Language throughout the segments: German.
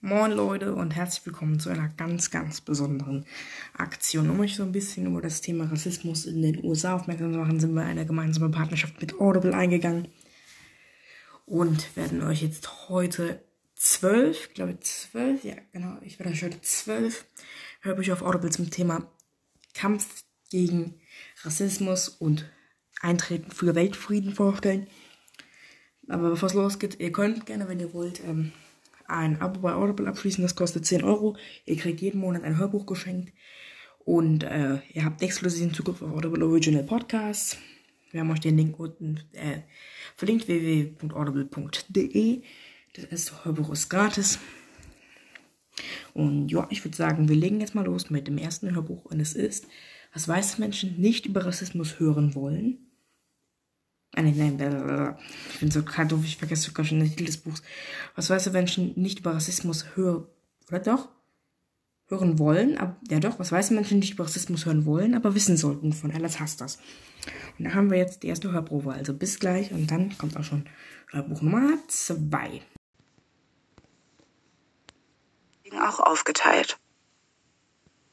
Moin Leute und herzlich willkommen zu einer ganz, ganz besonderen Aktion. Um euch so ein bisschen über das Thema Rassismus in den USA aufmerksam zu machen, sind wir eine gemeinsame Partnerschaft mit Audible eingegangen und werden euch jetzt heute zwölf, glaube ich zwölf, ja genau, ich werde euch heute zwölf Hörbücher auf Audible zum Thema Kampf gegen Rassismus und Eintreten für Weltfrieden vorstellen. Aber bevor es losgeht, ihr könnt gerne, wenn ihr wollt, ähm, ein Abo bei Audible abschließen. Das kostet 10 Euro. Ihr kriegt jeden Monat ein Hörbuch geschenkt. Und äh, ihr habt exklusiven Zugriff auf Audible Original Podcasts. Wir haben euch den Link unten äh, verlinkt, www.audible.de. Das erste Hörbuch ist gratis. Und ja, ich würde sagen, wir legen jetzt mal los mit dem ersten Hörbuch. Und es ist, was weiße Menschen nicht über Rassismus hören wollen. Nein, nein, blablabla. ich bin so doof, ich vergesse sogar schon den Titel des Buchs. Was weiße Menschen nicht über Rassismus hören, oder doch? Hören wollen, aber, ja doch, was weiße Menschen nicht über Rassismus hören wollen, aber wissen sollten von Alice Hasters. Und da haben wir jetzt die erste Hörprobe, also bis gleich und dann kommt auch schon Hörbuch Nummer 2. Auch aufgeteilt.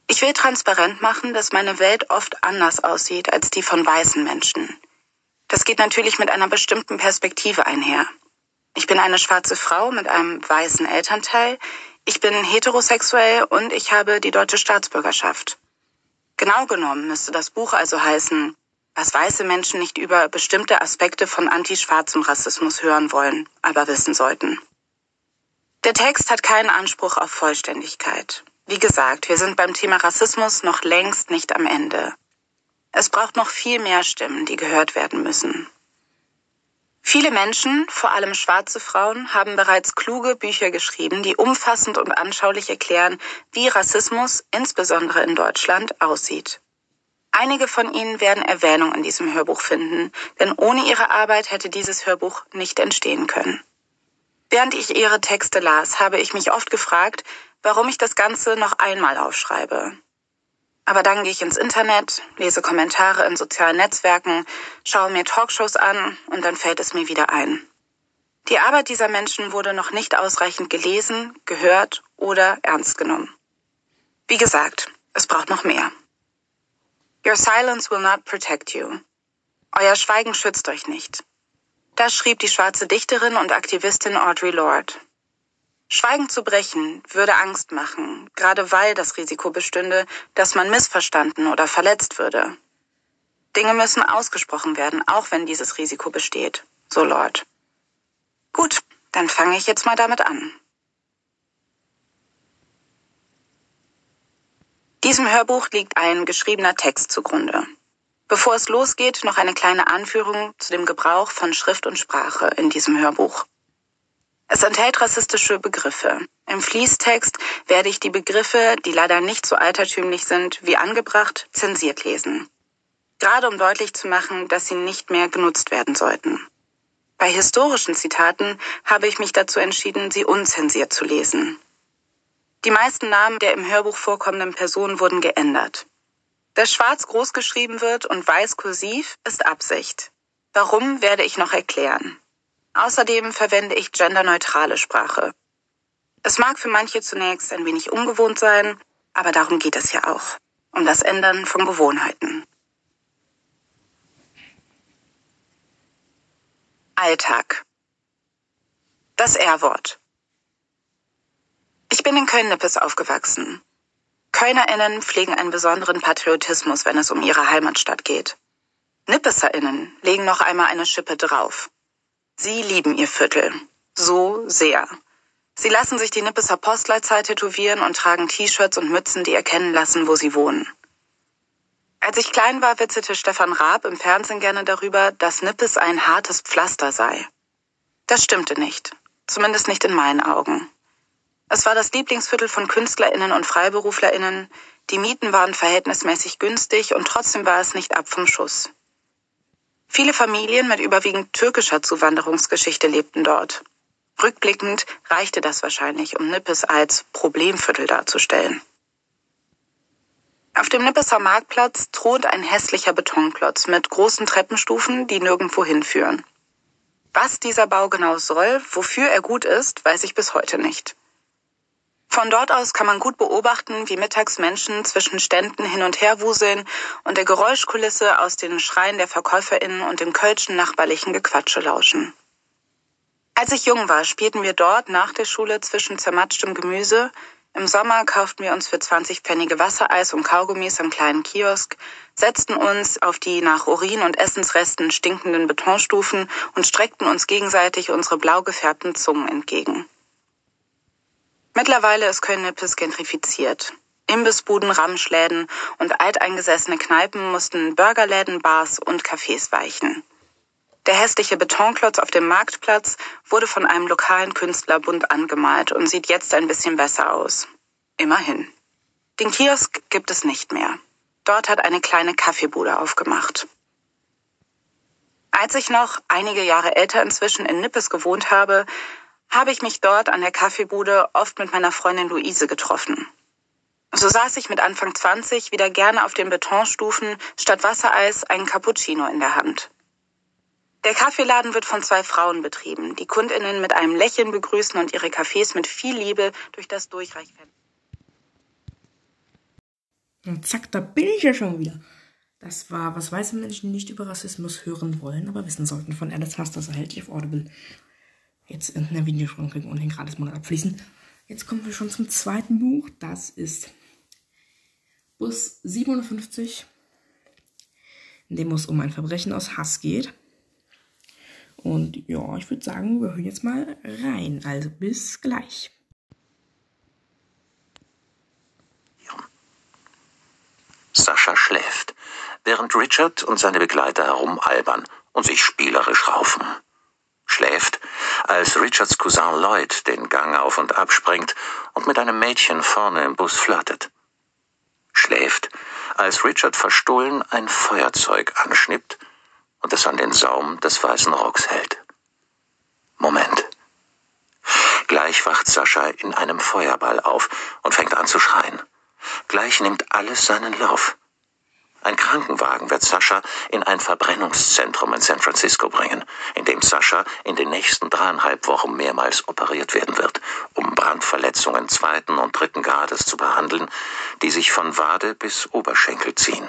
Ich will transparent machen, dass meine Welt oft anders aussieht als die von weißen Menschen. Das geht natürlich mit einer bestimmten Perspektive einher. Ich bin eine schwarze Frau mit einem weißen Elternteil, ich bin heterosexuell und ich habe die deutsche Staatsbürgerschaft. Genau genommen müsste das Buch also heißen, was weiße Menschen nicht über bestimmte Aspekte von antischwarzem Rassismus hören wollen, aber wissen sollten. Der Text hat keinen Anspruch auf Vollständigkeit. Wie gesagt, wir sind beim Thema Rassismus noch längst nicht am Ende. Es braucht noch viel mehr Stimmen, die gehört werden müssen. Viele Menschen, vor allem schwarze Frauen, haben bereits kluge Bücher geschrieben, die umfassend und anschaulich erklären, wie Rassismus, insbesondere in Deutschland, aussieht. Einige von ihnen werden Erwähnung in diesem Hörbuch finden, denn ohne ihre Arbeit hätte dieses Hörbuch nicht entstehen können. Während ich ihre Texte las, habe ich mich oft gefragt, warum ich das Ganze noch einmal aufschreibe. Aber dann gehe ich ins Internet, lese Kommentare in sozialen Netzwerken, schaue mir Talkshows an und dann fällt es mir wieder ein. Die Arbeit dieser Menschen wurde noch nicht ausreichend gelesen, gehört oder ernst genommen. Wie gesagt, es braucht noch mehr. Your silence will not protect you. Euer Schweigen schützt euch nicht. Das schrieb die schwarze Dichterin und Aktivistin Audre Lorde. Schweigen zu brechen würde Angst machen, gerade weil das Risiko bestünde, dass man missverstanden oder verletzt würde. Dinge müssen ausgesprochen werden, auch wenn dieses Risiko besteht, so Lord. Gut, dann fange ich jetzt mal damit an. Diesem Hörbuch liegt ein geschriebener Text zugrunde. Bevor es losgeht, noch eine kleine Anführung zu dem Gebrauch von Schrift und Sprache in diesem Hörbuch. Es enthält rassistische Begriffe. Im Fließtext werde ich die Begriffe, die leider nicht so altertümlich sind wie angebracht, zensiert lesen. Gerade um deutlich zu machen, dass sie nicht mehr genutzt werden sollten. Bei historischen Zitaten habe ich mich dazu entschieden, sie unzensiert zu lesen. Die meisten Namen der im Hörbuch vorkommenden Personen wurden geändert. Dass schwarz groß geschrieben wird und weiß kursiv ist Absicht. Warum werde ich noch erklären. Außerdem verwende ich genderneutrale Sprache. Es mag für manche zunächst ein wenig ungewohnt sein, aber darum geht es ja auch. Um das Ändern von Gewohnheiten. Alltag. Das R-Wort. Ich bin in Köln-Nippes aufgewachsen. KölnerInnen pflegen einen besonderen Patriotismus, wenn es um ihre Heimatstadt geht. NippeserInnen legen noch einmal eine Schippe drauf. Sie lieben ihr Viertel. So sehr. Sie lassen sich die Nippeser Postleitzahl tätowieren und tragen T-Shirts und Mützen, die erkennen lassen, wo sie wohnen. Als ich klein war, witzelte Stefan Raab im Fernsehen gerne darüber, dass Nippes ein hartes Pflaster sei. Das stimmte nicht. Zumindest nicht in meinen Augen. Es war das Lieblingsviertel von KünstlerInnen und FreiberuflerInnen. Die Mieten waren verhältnismäßig günstig und trotzdem war es nicht ab vom Schuss. Viele Familien mit überwiegend türkischer Zuwanderungsgeschichte lebten dort. Rückblickend reichte das wahrscheinlich, um Nippes als Problemviertel darzustellen. Auf dem Nippeser Marktplatz thront ein hässlicher Betonklotz mit großen Treppenstufen, die nirgendwo hinführen. Was dieser Bau genau soll, wofür er gut ist, weiß ich bis heute nicht. Von dort aus kann man gut beobachten, wie mittags Menschen zwischen Ständen hin und her wuseln und der Geräuschkulisse aus den Schreien der VerkäuferInnen und dem kölschen nachbarlichen Gequatsche lauschen. Als ich jung war, spielten wir dort nach der Schule zwischen zermatschtem Gemüse. Im Sommer kauften wir uns für 20 Pfennige Wassereis und Kaugummis am kleinen Kiosk, setzten uns auf die nach Urin und Essensresten stinkenden Betonstufen und streckten uns gegenseitig unsere blau gefärbten Zungen entgegen. Mittlerweile ist Köln-Nippes gentrifiziert. Imbissbuden, Ramschläden und alteingesessene Kneipen mussten Burgerläden, Bars und Cafés weichen. Der hässliche Betonklotz auf dem Marktplatz wurde von einem lokalen Künstler bunt angemalt und sieht jetzt ein bisschen besser aus. Immerhin. Den Kiosk gibt es nicht mehr. Dort hat eine kleine Kaffeebude aufgemacht. Als ich noch einige Jahre älter inzwischen in Nippes gewohnt habe, habe ich mich dort an der Kaffeebude oft mit meiner Freundin Luise getroffen. So saß ich mit Anfang 20 wieder gerne auf den Betonstufen, statt Wassereis ein Cappuccino in der Hand. Der Kaffeeladen wird von zwei Frauen betrieben, die Kundinnen mit einem Lächeln begrüßen und ihre Kaffees mit viel Liebe durch das Durchreichfenster. Und zack, da bin ich ja schon wieder. Das war, was weiße Menschen nicht über Rassismus hören wollen, aber wissen sollten von Alice Hass, das erhält auf Audible jetzt in der Videoschranke und den Gratismonat abschließen. Jetzt kommen wir schon zum zweiten Buch. Das ist Bus 57, in dem es um ein Verbrechen aus Hass geht. Und ja, ich würde sagen, wir hören jetzt mal rein. Also bis gleich. Sascha schläft, während Richard und seine Begleiter herumalbern und sich spielerisch raufen schläft, als Richards Cousin Lloyd den Gang auf und ab springt und mit einem Mädchen vorne im Bus flirtet. Schläft, als Richard verstohlen ein Feuerzeug anschnippt und es an den Saum des weißen Rocks hält. Moment. Gleich wacht Sascha in einem Feuerball auf und fängt an zu schreien. Gleich nimmt alles seinen Lauf. Ein Krankenwagen wird Sascha in ein Verbrennungszentrum in San Francisco bringen, in dem Sascha in den nächsten dreieinhalb Wochen mehrmals operiert werden wird, um Brandverletzungen zweiten und dritten Grades zu behandeln, die sich von Wade bis Oberschenkel ziehen.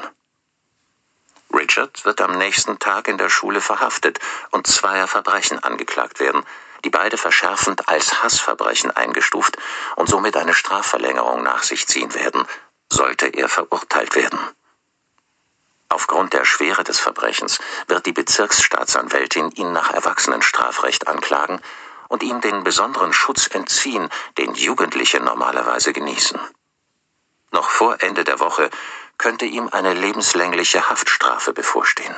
Richard wird am nächsten Tag in der Schule verhaftet und zweier Verbrechen angeklagt werden, die beide verschärfend als Hassverbrechen eingestuft und somit eine Strafverlängerung nach sich ziehen werden, sollte er verurteilt werden. Aufgrund der Schwere des Verbrechens wird die Bezirksstaatsanwältin ihn nach Erwachsenenstrafrecht anklagen und ihm den besonderen Schutz entziehen, den Jugendliche normalerweise genießen. Noch vor Ende der Woche könnte ihm eine lebenslängliche Haftstrafe bevorstehen.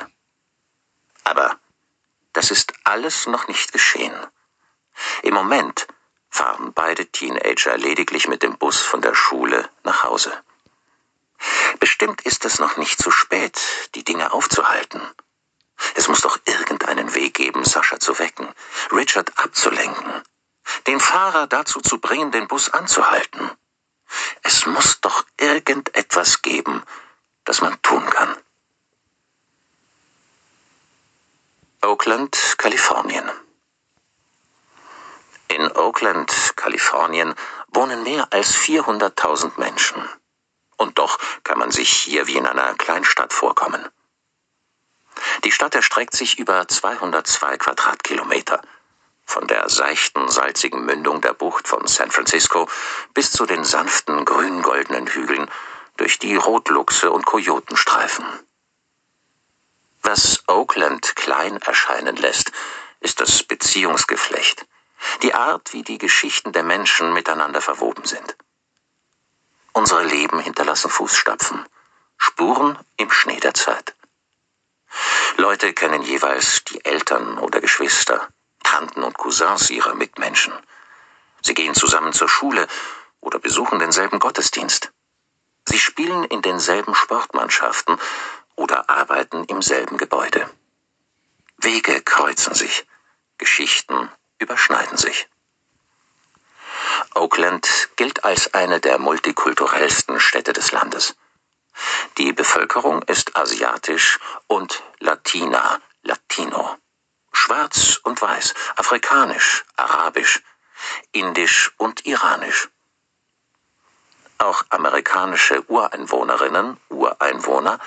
Aber das ist alles noch nicht geschehen. Im Moment fahren beide Teenager lediglich mit dem Bus von der Schule nach Hause. Bestimmt ist es noch nicht zu spät, die Dinge aufzuhalten. Es muss doch irgendeinen Weg geben, Sascha zu wecken, Richard abzulenken, den Fahrer dazu zu bringen, den Bus anzuhalten. Es muss doch irgendetwas geben, das man tun kann. Oakland, Kalifornien. In Oakland, Kalifornien wohnen mehr als 400.000 Menschen. Und doch kann man sich hier wie in einer Kleinstadt vorkommen. Die Stadt erstreckt sich über 202 Quadratkilometer. Von der seichten, salzigen Mündung der Bucht von San Francisco bis zu den sanften, grün-goldenen Hügeln, durch die Rotluchse und Kojoten streifen. Was Oakland klein erscheinen lässt, ist das Beziehungsgeflecht, die Art, wie die Geschichten der Menschen miteinander verwoben sind. Unsere Leben hinterlassen Fußstapfen, Spuren im Schnee der Zeit. Leute kennen jeweils die Eltern oder Geschwister, Tanten und Cousins ihrer Mitmenschen. Sie gehen zusammen zur Schule oder besuchen denselben Gottesdienst. Sie spielen in denselben Sportmannschaften oder arbeiten im selben Gebäude. Wege kreuzen sich, Geschichten überschneiden sich. Oakland gilt als eine der multikulturellsten Städte des Landes. Die Bevölkerung ist asiatisch und Latina, Latino. Schwarz und weiß, afrikanisch, arabisch, indisch und iranisch. Auch amerikanische Ureinwohnerinnen, Ureinwohner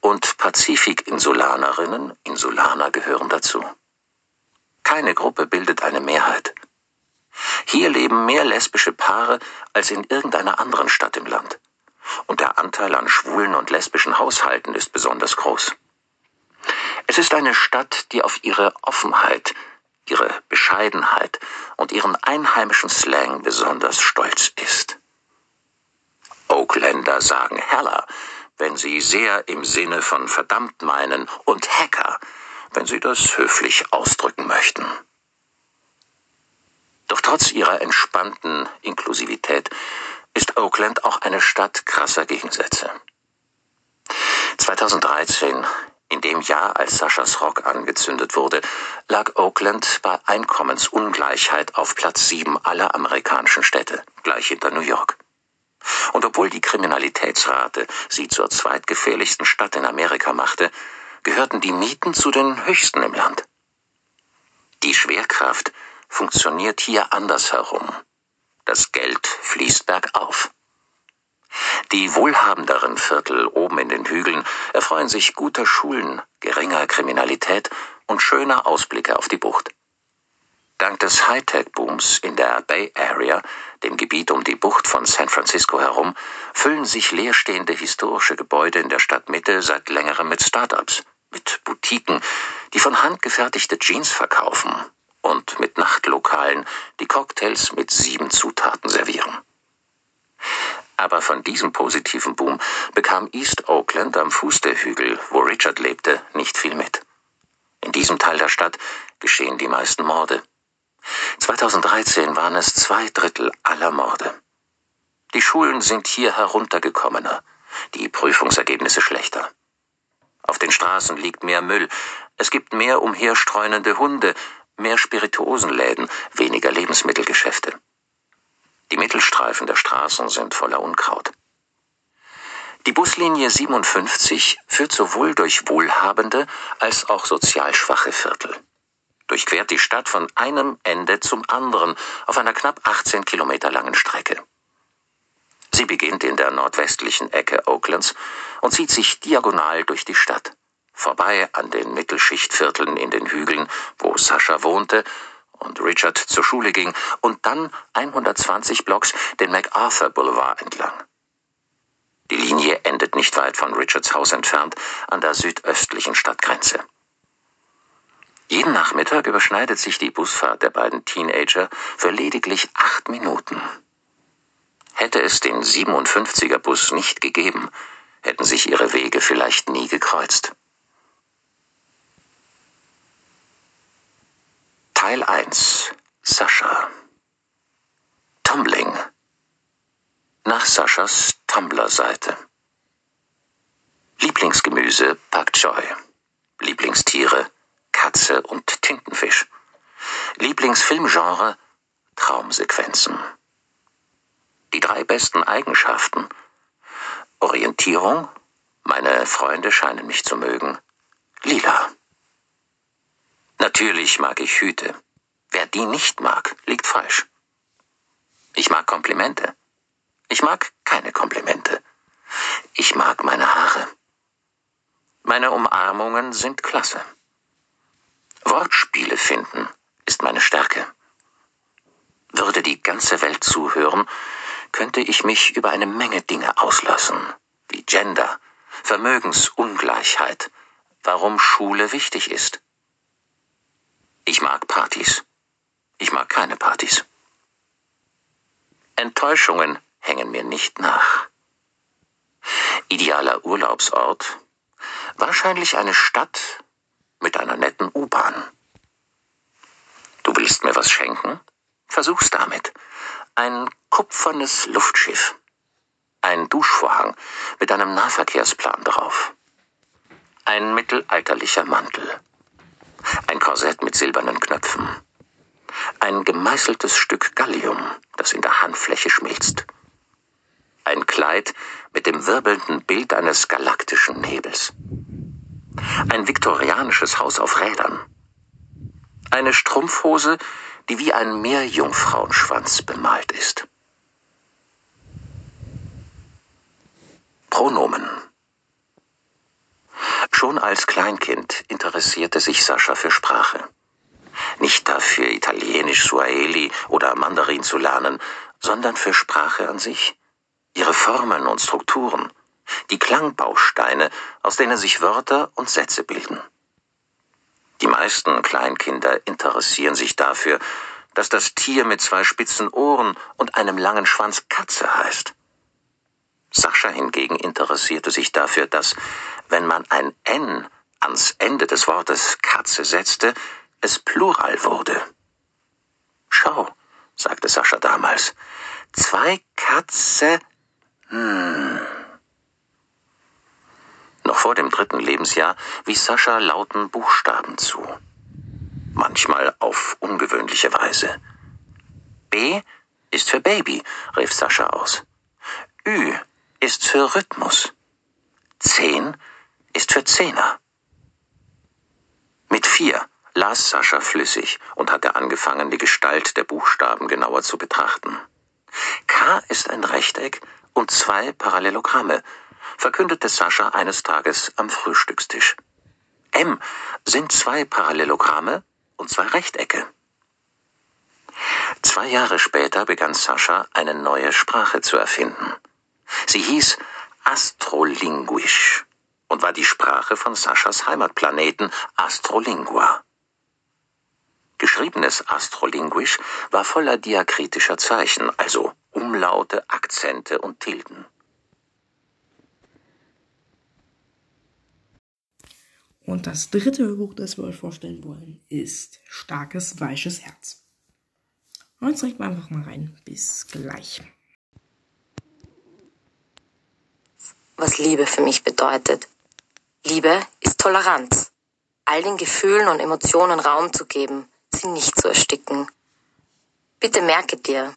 und Pazifikinsulanerinnen, Insulaner gehören dazu. Keine Gruppe bildet eine Mehrheit. Hier leben mehr lesbische Paare als in irgendeiner anderen Stadt im Land. Und der Anteil an schwulen und lesbischen Haushalten ist besonders groß. Es ist eine Stadt, die auf ihre Offenheit, ihre Bescheidenheit und ihren einheimischen Slang besonders stolz ist. Oakländer sagen Heller, wenn sie sehr im Sinne von verdammt meinen, und Hacker, wenn sie das höflich ausdrücken möchten. Doch trotz ihrer entspannten Inklusivität ist Oakland auch eine Stadt krasser Gegensätze. 2013, in dem Jahr, als Saschas Rock angezündet wurde, lag Oakland bei Einkommensungleichheit auf Platz 7 aller amerikanischen Städte, gleich hinter New York. Und obwohl die Kriminalitätsrate sie zur zweitgefährlichsten Stadt in Amerika machte, gehörten die Mieten zu den höchsten im Land. Die Schwerkraft funktioniert hier andersherum. Das Geld fließt bergauf. Die wohlhabenderen Viertel oben in den Hügeln erfreuen sich guter Schulen, geringer Kriminalität und schöner Ausblicke auf die Bucht. Dank des Hightech-Booms in der Bay Area, dem Gebiet um die Bucht von San Francisco herum, füllen sich leerstehende historische Gebäude in der Stadtmitte seit längerem mit Startups, mit Boutiquen, die von Hand gefertigte Jeans verkaufen und mit Nachtlokalen, die Cocktails mit sieben Zutaten servieren. Aber von diesem positiven Boom bekam East Oakland am Fuß der Hügel, wo Richard lebte, nicht viel mit. In diesem Teil der Stadt geschehen die meisten Morde. 2013 waren es zwei Drittel aller Morde. Die Schulen sind hier heruntergekommener, die Prüfungsergebnisse schlechter. Auf den Straßen liegt mehr Müll, es gibt mehr umherstreunende Hunde, mehr Spirituosenläden, weniger Lebensmittelgeschäfte. Die Mittelstreifen der Straßen sind voller Unkraut. Die Buslinie 57 führt sowohl durch wohlhabende als auch sozial schwache Viertel durchquert die Stadt von einem Ende zum anderen auf einer knapp 18 Kilometer langen Strecke. Sie beginnt in der nordwestlichen Ecke Oaklands und zieht sich diagonal durch die Stadt, vorbei an den Mittelschichtvierteln in den Hügeln, wo Sascha wohnte und Richard zur Schule ging, und dann 120 Blocks den MacArthur Boulevard entlang. Die Linie endet nicht weit von Richards Haus entfernt an der südöstlichen Stadtgrenze. Jeden Nachmittag überschneidet sich die Busfahrt der beiden Teenager für lediglich acht Minuten. Hätte es den 57er Bus nicht gegeben, hätten sich ihre Wege vielleicht nie gekreuzt. Teil 1 Sascha. Tumbling. Nach Saschas Tumblr-Seite. Lieblingsgemüse Pak Choi. Lieblingstiere Katze und Tintenfisch. Lieblingsfilmgenre Traumsequenzen. Die drei besten Eigenschaften. Orientierung, meine Freunde scheinen mich zu mögen, lila. Natürlich mag ich Hüte. Wer die nicht mag, liegt falsch. Ich mag Komplimente. Ich mag keine Komplimente. Ich mag meine Haare. Meine Umarmungen sind klasse. Wortspiele finden ist meine Stärke. Würde die ganze Welt zuhören, könnte ich mich über eine Menge Dinge auslassen, wie Gender, Vermögensungleichheit, warum Schule wichtig ist. Ich mag Partys. Ich mag keine Partys. Enttäuschungen hängen mir nicht nach. Idealer Urlaubsort? Wahrscheinlich eine Stadt, mit einer netten U-Bahn. Du willst mir was schenken? Versuch's damit. Ein kupfernes Luftschiff. Ein Duschvorhang mit einem Nahverkehrsplan drauf. Ein mittelalterlicher Mantel. Ein Korsett mit silbernen Knöpfen. Ein gemeißeltes Stück Gallium, das in der Handfläche schmilzt. Ein Kleid mit dem wirbelnden Bild eines galaktischen Nebels. Ein viktorianisches Haus auf Rädern. Eine Strumpfhose, die wie ein Meerjungfrauenschwanz bemalt ist. Schon als Kleinkind interessierte sich Sascha für Sprache. Nicht dafür, Italienisch, Suaheli oder Mandarin zu lernen, sondern für Sprache an sich, ihre Formen und Strukturen, die Klangbausteine, aus denen sich Wörter und Sätze bilden. Die meisten Kleinkinder interessieren sich dafür, dass das Tier mit zwei spitzen Ohren und einem langen Schwanz Katze heißt. Sascha hingegen interessierte sich dafür, dass, wenn man ein N ans Ende des Wortes Katze setzte, es Plural wurde. Schau, sagte Sascha damals, zwei Katze. Hm. Noch vor dem dritten Lebensjahr wies Sascha lauten Buchstaben zu. Manchmal auf ungewöhnliche Weise. B ist für Baby, rief Sascha aus. Ü ist für Rhythmus. Zehn ist für Zehner. Mit vier las Sascha flüssig und hatte angefangen, die Gestalt der Buchstaben genauer zu betrachten. K ist ein Rechteck und zwei Parallelogramme, verkündete Sascha eines Tages am Frühstückstisch. M sind zwei Parallelogramme und zwei Rechtecke. Zwei Jahre später begann Sascha eine neue Sprache zu erfinden. Sie hieß Astrolinguisch und war die Sprache von Saschas Heimatplaneten Astrolingua. Geschriebenes Astrolinguisch war voller diakritischer Zeichen, also Umlaute, Akzente und Tilden. Und das dritte Hörbuch, das wir euch vorstellen wollen, ist Starkes, weiches Herz. Und jetzt rechnen wir einfach mal rein. Bis gleich. Was Liebe für mich bedeutet. Liebe ist Toleranz. All den Gefühlen und Emotionen Raum zu geben, sie nicht zu ersticken. Bitte merke dir,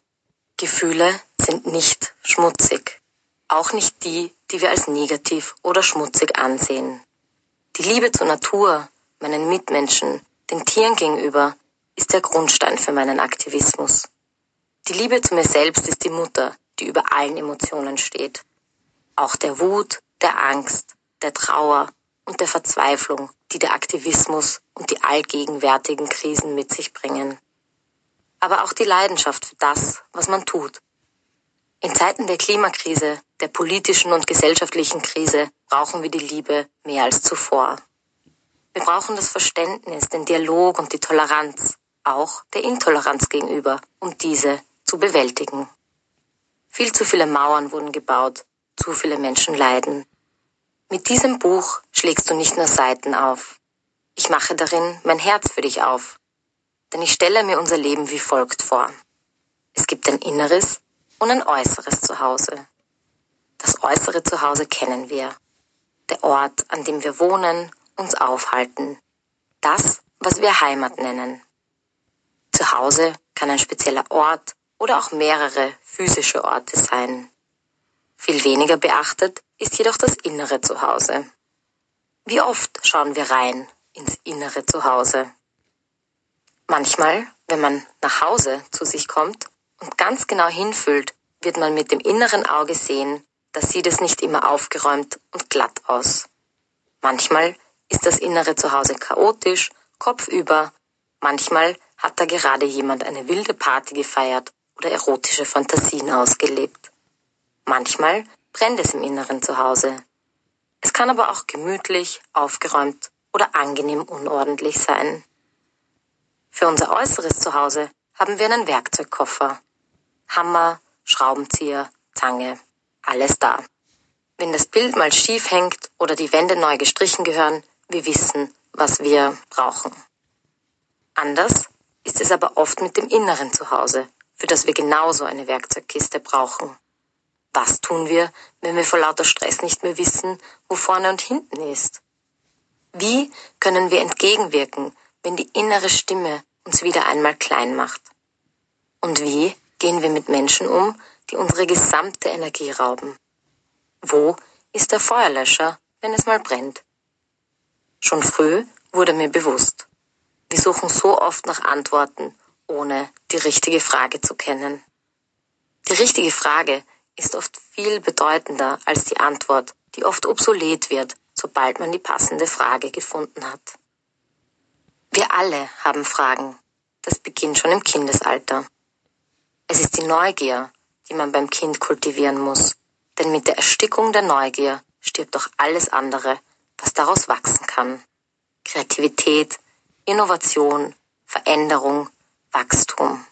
Gefühle sind nicht schmutzig. Auch nicht die, die wir als negativ oder schmutzig ansehen. Die Liebe zur Natur, meinen Mitmenschen, den Tieren gegenüber ist der Grundstein für meinen Aktivismus. Die Liebe zu mir selbst ist die Mutter, die über allen Emotionen steht. Auch der Wut, der Angst, der Trauer und der Verzweiflung, die der Aktivismus und die allgegenwärtigen Krisen mit sich bringen. Aber auch die Leidenschaft für das, was man tut. In Zeiten der Klimakrise, der politischen und gesellschaftlichen Krise brauchen wir die Liebe mehr als zuvor. Wir brauchen das Verständnis, den Dialog und die Toleranz, auch der Intoleranz gegenüber, um diese zu bewältigen. Viel zu viele Mauern wurden gebaut, zu viele Menschen leiden. Mit diesem Buch schlägst du nicht nur Seiten auf. Ich mache darin mein Herz für dich auf. Denn ich stelle mir unser Leben wie folgt vor. Es gibt ein inneres und ein äußeres Zuhause. Das äußere Zuhause kennen wir. Der Ort, an dem wir wohnen, uns aufhalten. Das, was wir Heimat nennen. Zuhause kann ein spezieller Ort oder auch mehrere physische Orte sein. Viel weniger beachtet ist jedoch das innere Zuhause. Wie oft schauen wir rein ins innere Zuhause? Manchmal, wenn man nach Hause zu sich kommt und ganz genau hinfühlt, wird man mit dem inneren Auge sehen, da sieht es nicht immer aufgeräumt und glatt aus. Manchmal ist das innere Zuhause chaotisch, kopfüber, manchmal hat da gerade jemand eine wilde Party gefeiert oder erotische Fantasien ausgelebt. Manchmal brennt es im Inneren zu Hause. Es kann aber auch gemütlich, aufgeräumt oder angenehm unordentlich sein. Für unser äußeres Zuhause haben wir einen Werkzeugkoffer. Hammer, Schraubenzieher, Zange, alles da. Wenn das Bild mal schief hängt oder die Wände neu gestrichen gehören, wir wissen, was wir brauchen. Anders ist es aber oft mit dem inneren Zuhause, für das wir genauso eine Werkzeugkiste brauchen. Was tun wir, wenn wir vor lauter Stress nicht mehr wissen, wo vorne und hinten ist? Wie können wir entgegenwirken, wenn die innere Stimme uns wieder einmal klein macht? Und wie gehen wir mit Menschen um, die unsere gesamte Energie rauben? Wo ist der Feuerlöscher, wenn es mal brennt? Schon früh wurde mir bewusst, wir suchen so oft nach Antworten, ohne die richtige Frage zu kennen. Die richtige Frage ist oft viel bedeutender als die Antwort, die oft obsolet wird, sobald man die passende Frage gefunden hat. Wir alle haben Fragen. Das beginnt schon im Kindesalter. Es ist die Neugier, die man beim Kind kultivieren muss. Denn mit der Erstickung der Neugier stirbt auch alles andere, was daraus wachsen kann. Kreativität, Innovation, Veränderung, Wachstum.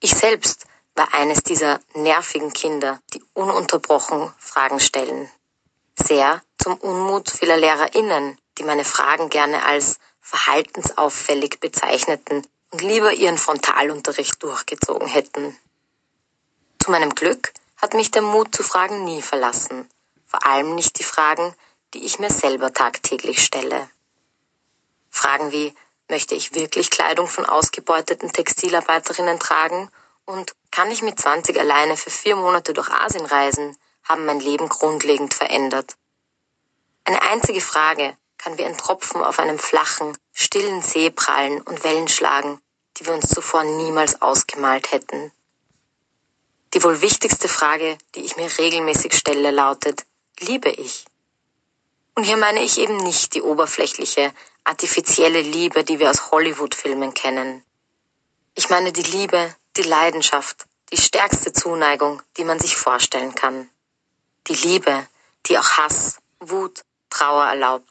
Ich selbst war eines dieser nervigen Kinder, die ununterbrochen Fragen stellen. Sehr zum Unmut vieler LehrerInnen, die meine Fragen gerne als verhaltensauffällig bezeichneten und lieber ihren Frontalunterricht durchgezogen hätten. Zu meinem Glück hat mich der Mut zu Fragen nie verlassen, vor allem nicht die Fragen, die ich mir selber tagtäglich stelle. Fragen wie, möchte ich wirklich Kleidung von ausgebeuteten Textilarbeiterinnen tragen und kann ich mit 20 alleine für vier Monate durch Asien reisen, haben mein Leben grundlegend verändert. Eine einzige Frage kann wie ein Tropfen auf einem flachen, stillen See prallen und Wellen schlagen, die wir uns zuvor niemals ausgemalt hätten. Die wohl wichtigste Frage, die ich mir regelmäßig stelle, lautet, liebe ich? Und hier meine ich eben nicht die oberflächliche, artifizielle Liebe, die wir aus Hollywood-Filmen kennen. Ich meine die Liebe, die Leidenschaft, die stärkste Zuneigung, die man sich vorstellen kann. Die Liebe, die auch Hass, Wut, Trauer erlaubt.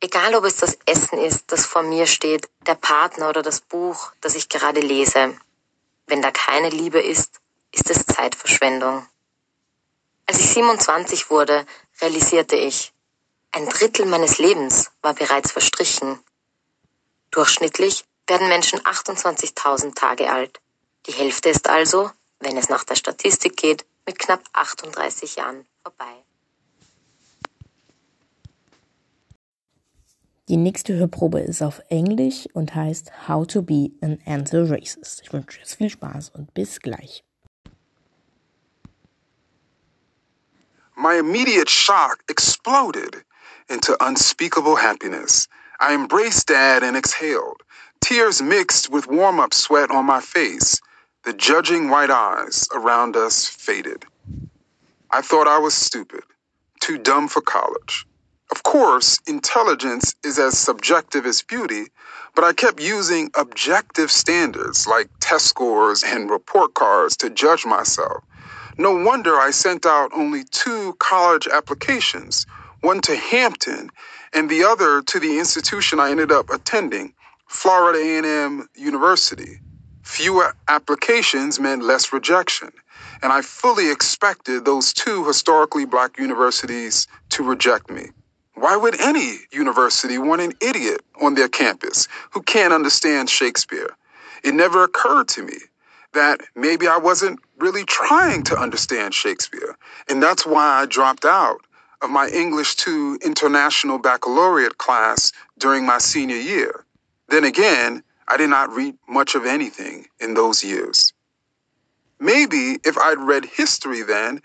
Egal ob es das Essen ist, das vor mir steht, der Partner oder das Buch, das ich gerade lese. Wenn da keine Liebe ist, ist es Zeitverschwendung. Als ich 27 wurde, realisierte ich, ein Drittel meines Lebens war bereits verstrichen. Durchschnittlich werden Menschen 28.000 Tage alt. Die Hälfte ist also, wenn es nach der Statistik geht, mit knapp 38 Jahren vorbei. Die nächste Hörprobe ist auf Englisch und heißt How to be an Anti-Racist. Ich wünsche jetzt viel Spaß und bis gleich. My immediate shock exploded into unspeakable happiness. I embraced Dad and exhaled, tears mixed with warm up sweat on my face. The judging white eyes around us faded. I thought I was stupid, too dumb for college. Of course, intelligence is as subjective as beauty, but I kept using objective standards like test scores and report cards to judge myself. No wonder I sent out only two college applications, one to Hampton and the other to the institution I ended up attending, Florida A&M University. Fewer applications meant less rejection, and I fully expected those two historically black universities to reject me. Why would any university want an idiot on their campus who can't understand Shakespeare? It never occurred to me that maybe I wasn't really trying to understand Shakespeare, and that's why I dropped out of my English 2 International Baccalaureate class during my senior year. Then again, I did not read much of anything in those years. Maybe if I'd read history then,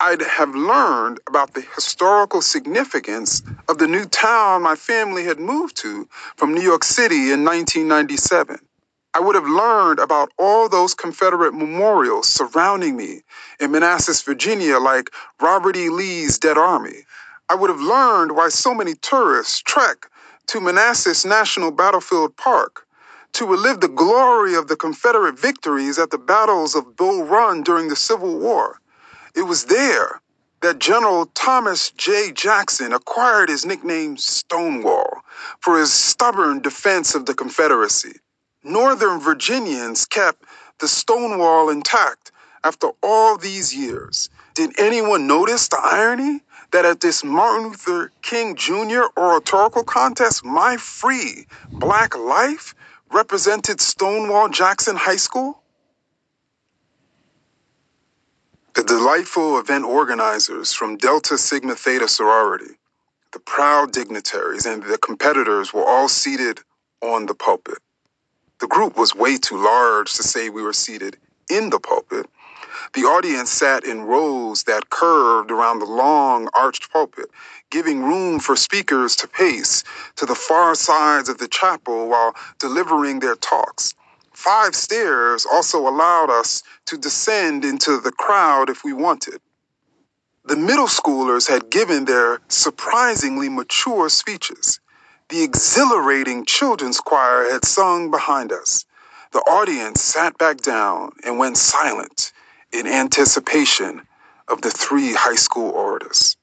I'd have learned about the historical significance of the new town my family had moved to from New York City in 1997. I would have learned about all those Confederate memorials surrounding me in Manassas, Virginia, like Robert E. Lee's Dead Army. I would have learned why so many tourists trek to Manassas National Battlefield Park to relive the glory of the Confederate victories at the battles of Bull Run during the Civil War. It was there that General Thomas J. Jackson acquired his nickname Stonewall for his stubborn defense of the Confederacy. Northern Virginians kept the Stonewall intact after all these years. Did anyone notice the irony that at this Martin Luther King Jr. oratorical contest, my free black life represented Stonewall Jackson High School? The delightful event organizers from Delta Sigma Theta sorority, the proud dignitaries, and the competitors were all seated on the pulpit. The group was way too large to say we were seated in the pulpit. The audience sat in rows that curved around the long arched pulpit, giving room for speakers to pace to the far sides of the chapel while delivering their talks. Five stairs also allowed us to descend into the crowd if we wanted. The middle schoolers had given their surprisingly mature speeches. The exhilarating children's choir had sung behind us. The audience sat back down and went silent in anticipation of the three high school orators.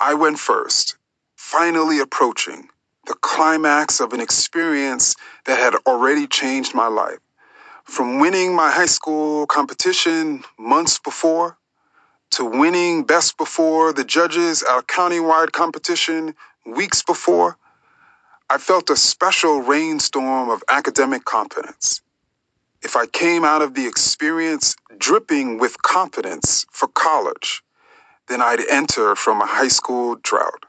I went first, finally approaching the climax of an experience that had already changed my life. From winning my high school competition months before to winning best before the judges at a countywide competition weeks before, I felt a special rainstorm of academic confidence. If I came out of the experience dripping with confidence for college, then I'd enter from a high school drought.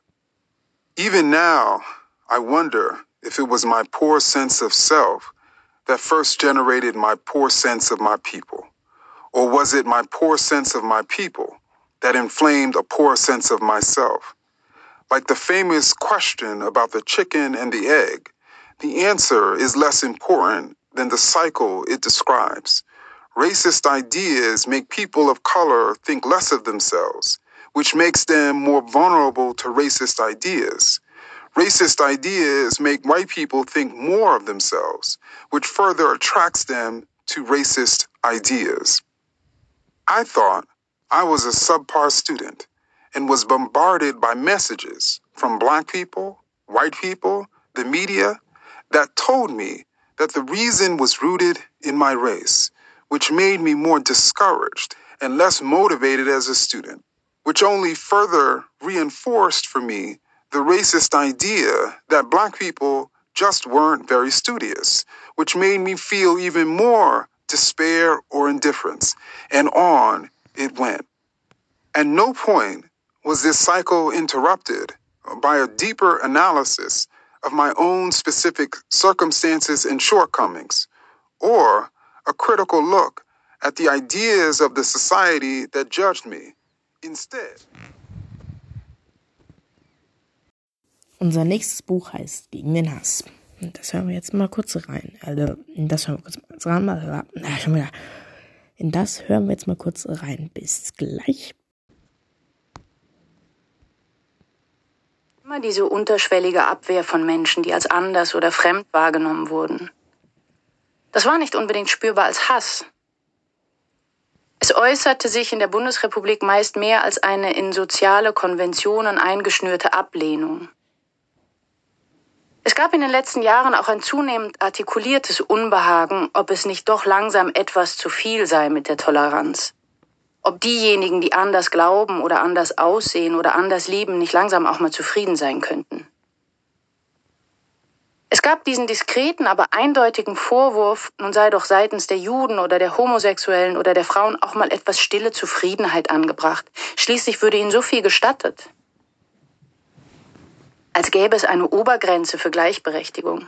Even now, I wonder if it was my poor sense of self that first generated my poor sense of my people. Or was it my poor sense of my people that inflamed a poor sense of myself? Like the famous question about the chicken and the egg, the answer is less important than the cycle it describes. Racist ideas make people of color think less of themselves, which makes them more vulnerable to racist ideas. Racist ideas make white people think more of themselves, which further attracts them to racist ideas. I thought I was a subpar student and was bombarded by messages from black people, white people, the media that told me that the reason was rooted in my race, which made me more discouraged and less motivated as a student, which only further reinforced for me the racist idea that black people just weren't very studious, which made me feel even more despair or indifference. And on it went. At no point was this cycle interrupted by a deeper analysis of my own specific circumstances and shortcomings, or a critical look at the ideas of the society that judged me. Instead, Unser nächstes Buch heißt Gegen den Hass. Und das hören wir jetzt mal kurz rein. Also, das hören wir kurz rein. Na. In das hören wir jetzt mal kurz rein. Bis gleich. Immer diese unterschwellige Abwehr von Menschen, die als anders oder fremd wahrgenommen wurden. Das war nicht unbedingt spürbar als Hass. Es äußerte sich in der Bundesrepublik meist mehr als eine in soziale Konventionen eingeschnürte Ablehnung. Es gab in den letzten Jahren auch ein zunehmend artikuliertes Unbehagen, ob es nicht doch langsam etwas zu viel sei mit der Toleranz. Ob diejenigen, die anders glauben oder anders aussehen oder anders lieben, nicht langsam auch mal zufrieden sein könnten. Es gab diesen diskreten, aber eindeutigen Vorwurf, nun sei doch seitens der Juden oder der Homosexuellen oder der Frauen auch mal etwas stille Zufriedenheit angebracht. Schließlich würde ihnen so viel gestattet als gäbe es eine Obergrenze für Gleichberechtigung.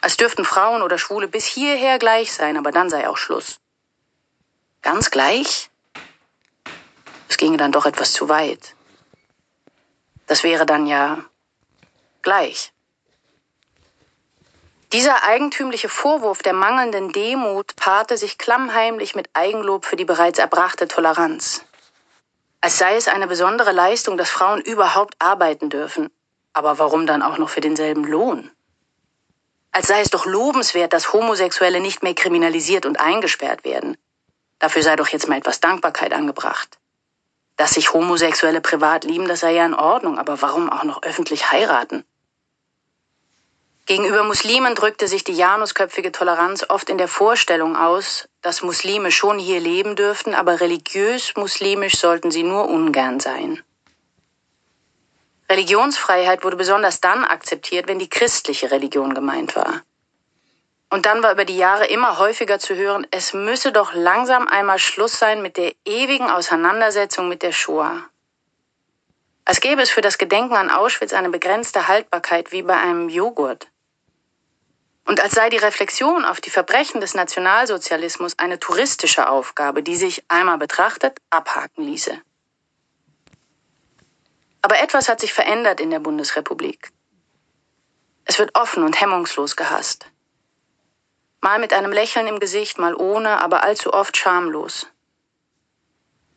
Als dürften Frauen oder Schwule bis hierher gleich sein, aber dann sei auch Schluss. Ganz gleich? Es ginge dann doch etwas zu weit. Das wäre dann ja gleich. Dieser eigentümliche Vorwurf der mangelnden Demut paarte sich klammheimlich mit Eigenlob für die bereits erbrachte Toleranz als sei es eine besondere Leistung, dass Frauen überhaupt arbeiten dürfen. Aber warum dann auch noch für denselben Lohn? Als sei es doch lobenswert, dass Homosexuelle nicht mehr kriminalisiert und eingesperrt werden. Dafür sei doch jetzt mal etwas Dankbarkeit angebracht. Dass sich Homosexuelle privat lieben, das sei ja in Ordnung, aber warum auch noch öffentlich heiraten? Gegenüber Muslimen drückte sich die janusköpfige Toleranz oft in der Vorstellung aus, dass Muslime schon hier leben dürften, aber religiös muslimisch sollten sie nur ungern sein. Religionsfreiheit wurde besonders dann akzeptiert, wenn die christliche Religion gemeint war. Und dann war über die Jahre immer häufiger zu hören, es müsse doch langsam einmal Schluss sein mit der ewigen Auseinandersetzung mit der Shoah. Als gäbe es für das Gedenken an Auschwitz eine begrenzte Haltbarkeit wie bei einem Joghurt und als sei die Reflexion auf die Verbrechen des Nationalsozialismus eine touristische Aufgabe, die sich einmal betrachtet abhaken ließe. Aber etwas hat sich verändert in der Bundesrepublik. Es wird offen und hemmungslos gehasst. Mal mit einem Lächeln im Gesicht, mal ohne, aber allzu oft schamlos.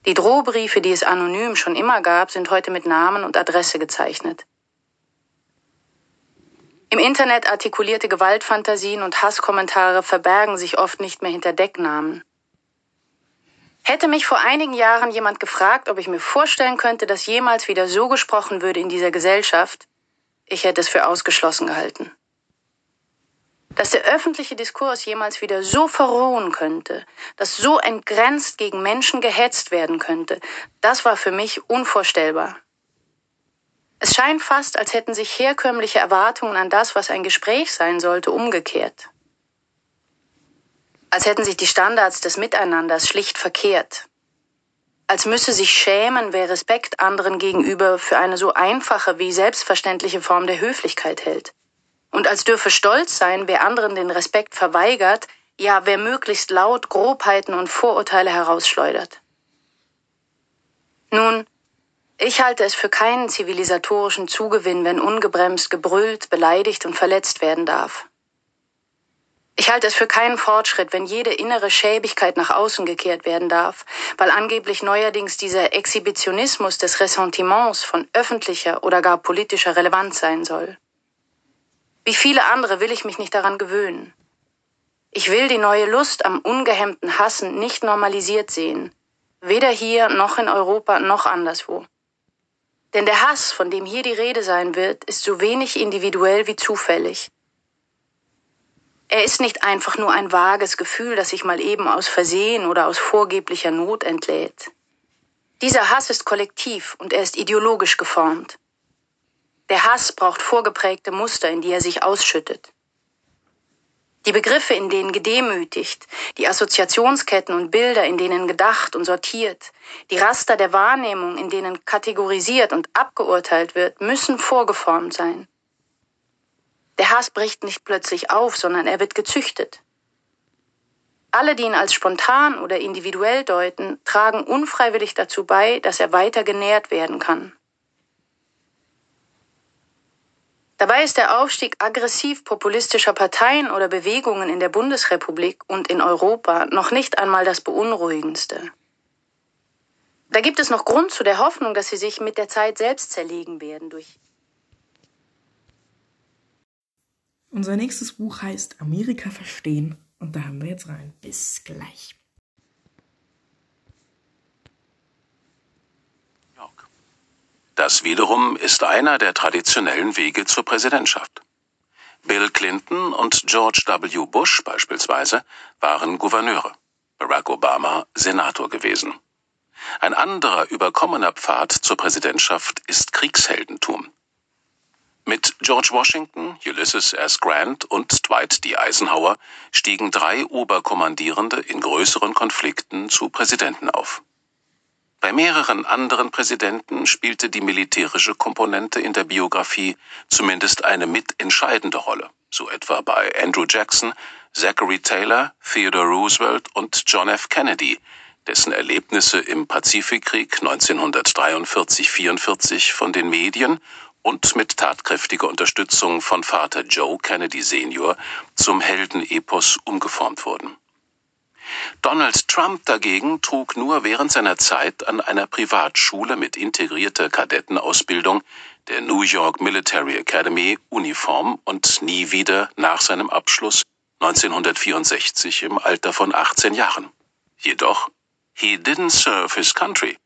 Die Drohbriefe, die es anonym schon immer gab, sind heute mit Namen und Adresse gezeichnet. Im Internet artikulierte Gewaltfantasien und Hasskommentare verbergen sich oft nicht mehr hinter Decknamen. Hätte mich vor einigen Jahren jemand gefragt, ob ich mir vorstellen könnte, dass jemals wieder so gesprochen würde in dieser Gesellschaft, ich hätte es für ausgeschlossen gehalten. Dass der öffentliche Diskurs jemals wieder so verrohen könnte, dass so entgrenzt gegen Menschen gehetzt werden könnte, das war für mich unvorstellbar. Es scheint fast, als hätten sich herkömmliche Erwartungen an das, was ein Gespräch sein sollte, umgekehrt. Als hätten sich die Standards des Miteinanders schlicht verkehrt. Als müsse sich schämen, wer Respekt anderen gegenüber für eine so einfache wie selbstverständliche Form der Höflichkeit hält. Und als dürfe stolz sein, wer anderen den Respekt verweigert, ja, wer möglichst laut Grobheiten und Vorurteile herausschleudert. Nun, ich halte es für keinen zivilisatorischen Zugewinn, wenn ungebremst gebrüllt, beleidigt und verletzt werden darf. Ich halte es für keinen Fortschritt, wenn jede innere Schäbigkeit nach außen gekehrt werden darf, weil angeblich neuerdings dieser Exhibitionismus des Ressentiments von öffentlicher oder gar politischer Relevanz sein soll. Wie viele andere will ich mich nicht daran gewöhnen. Ich will die neue Lust am ungehemmten Hassen nicht normalisiert sehen, weder hier noch in Europa noch anderswo. Denn der Hass, von dem hier die Rede sein wird, ist so wenig individuell wie zufällig. Er ist nicht einfach nur ein vages Gefühl, das sich mal eben aus Versehen oder aus vorgeblicher Not entlädt. Dieser Hass ist kollektiv und er ist ideologisch geformt. Der Hass braucht vorgeprägte Muster, in die er sich ausschüttet. Die Begriffe, in denen gedemütigt, die Assoziationsketten und Bilder, in denen gedacht und sortiert, die Raster der Wahrnehmung, in denen kategorisiert und abgeurteilt wird, müssen vorgeformt sein. Der Hass bricht nicht plötzlich auf, sondern er wird gezüchtet. Alle, die ihn als spontan oder individuell deuten, tragen unfreiwillig dazu bei, dass er weiter genährt werden kann. Dabei ist der Aufstieg aggressiv populistischer Parteien oder Bewegungen in der Bundesrepublik und in Europa noch nicht einmal das Beunruhigendste. Da gibt es noch Grund zu der Hoffnung, dass sie sich mit der Zeit selbst zerlegen werden durch. Unser nächstes Buch heißt Amerika verstehen und da haben wir jetzt rein. Bis gleich. Das wiederum ist einer der traditionellen Wege zur Präsidentschaft. Bill Clinton und George W. Bush beispielsweise waren Gouverneure, Barack Obama Senator gewesen. Ein anderer überkommener Pfad zur Präsidentschaft ist Kriegsheldentum. Mit George Washington, Ulysses S. Grant und Dwight D. Eisenhower stiegen drei Oberkommandierende in größeren Konflikten zu Präsidenten auf. Bei mehreren anderen Präsidenten spielte die militärische Komponente in der Biografie zumindest eine mitentscheidende Rolle, so etwa bei Andrew Jackson, Zachary Taylor, Theodore Roosevelt und John F. Kennedy, dessen Erlebnisse im Pazifikkrieg 1943-44 von den Medien und mit tatkräftiger Unterstützung von Vater Joe Kennedy Senior zum Heldenepos umgeformt wurden. Donald Trump dagegen trug nur während seiner Zeit an einer Privatschule mit integrierter Kadettenausbildung der New York Military Academy Uniform und nie wieder nach seinem Abschluss 1964 im Alter von 18 Jahren. Jedoch, he didn't serve his country.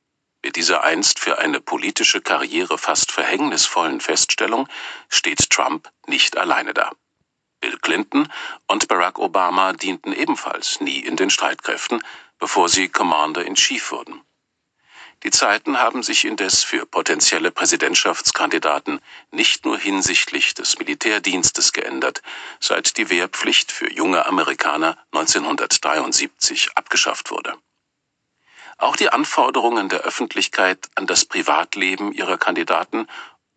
Mit dieser einst für eine politische Karriere fast verhängnisvollen Feststellung steht Trump nicht alleine da. Bill Clinton und Barack Obama dienten ebenfalls nie in den Streitkräften, bevor sie Commander-in-Chief wurden. Die Zeiten haben sich indes für potenzielle Präsidentschaftskandidaten nicht nur hinsichtlich des Militärdienstes geändert, seit die Wehrpflicht für junge Amerikaner 1973 abgeschafft wurde. Auch die Anforderungen der Öffentlichkeit an das Privatleben ihrer Kandidaten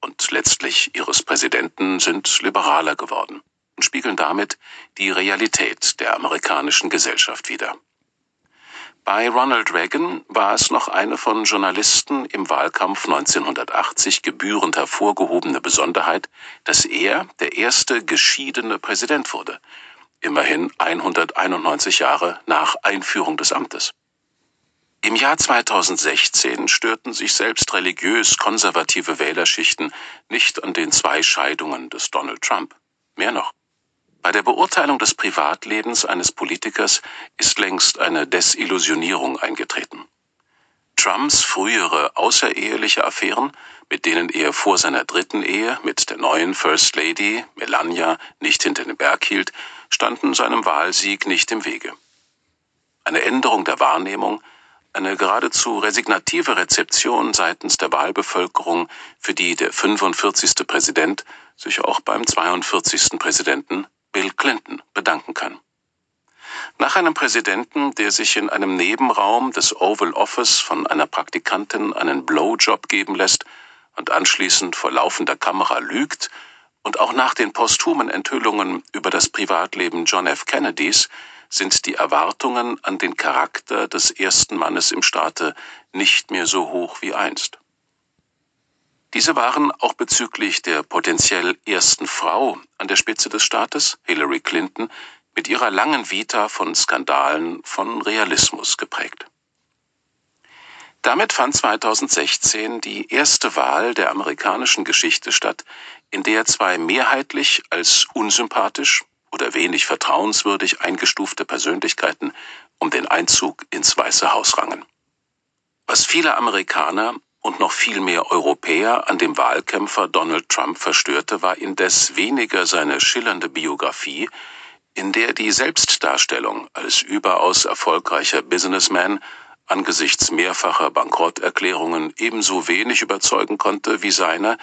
und letztlich ihres Präsidenten sind liberaler geworden und spiegeln damit die Realität der amerikanischen Gesellschaft wider. Bei Ronald Reagan war es noch eine von Journalisten im Wahlkampf 1980 gebührend hervorgehobene Besonderheit, dass er der erste geschiedene Präsident wurde, immerhin 191 Jahre nach Einführung des Amtes. Im Jahr 2016 störten sich selbst religiös konservative Wählerschichten nicht an den zwei Scheidungen des Donald Trump. Mehr noch. Bei der Beurteilung des Privatlebens eines Politikers ist längst eine Desillusionierung eingetreten. Trumps frühere außereheliche Affären, mit denen er vor seiner dritten Ehe mit der neuen First Lady Melania nicht hinter den Berg hielt, standen seinem Wahlsieg nicht im Wege. Eine Änderung der Wahrnehmung, eine geradezu resignative Rezeption seitens der Wahlbevölkerung, für die der 45. Präsident sich auch beim 42. Präsidenten Bill Clinton bedanken kann. Nach einem Präsidenten, der sich in einem Nebenraum des Oval Office von einer Praktikantin einen Blowjob geben lässt und anschließend vor laufender Kamera lügt, und auch nach den posthumen Enthüllungen über das Privatleben John F. Kennedys sind die Erwartungen an den Charakter des ersten Mannes im Staate nicht mehr so hoch wie einst. Diese waren auch bezüglich der potenziell ersten Frau an der Spitze des Staates, Hillary Clinton, mit ihrer langen Vita von Skandalen von Realismus geprägt. Damit fand 2016 die erste Wahl der amerikanischen Geschichte statt, in der zwei mehrheitlich als unsympathisch oder wenig vertrauenswürdig eingestufte Persönlichkeiten um den Einzug ins Weiße Haus rangen. Was viele Amerikaner und noch viel mehr Europäer an dem Wahlkämpfer Donald Trump verstörte, war indes weniger seine schillernde Biografie, in der die Selbstdarstellung als überaus erfolgreicher Businessman angesichts mehrfacher Bankrotterklärungen ebenso wenig überzeugen konnte wie seine,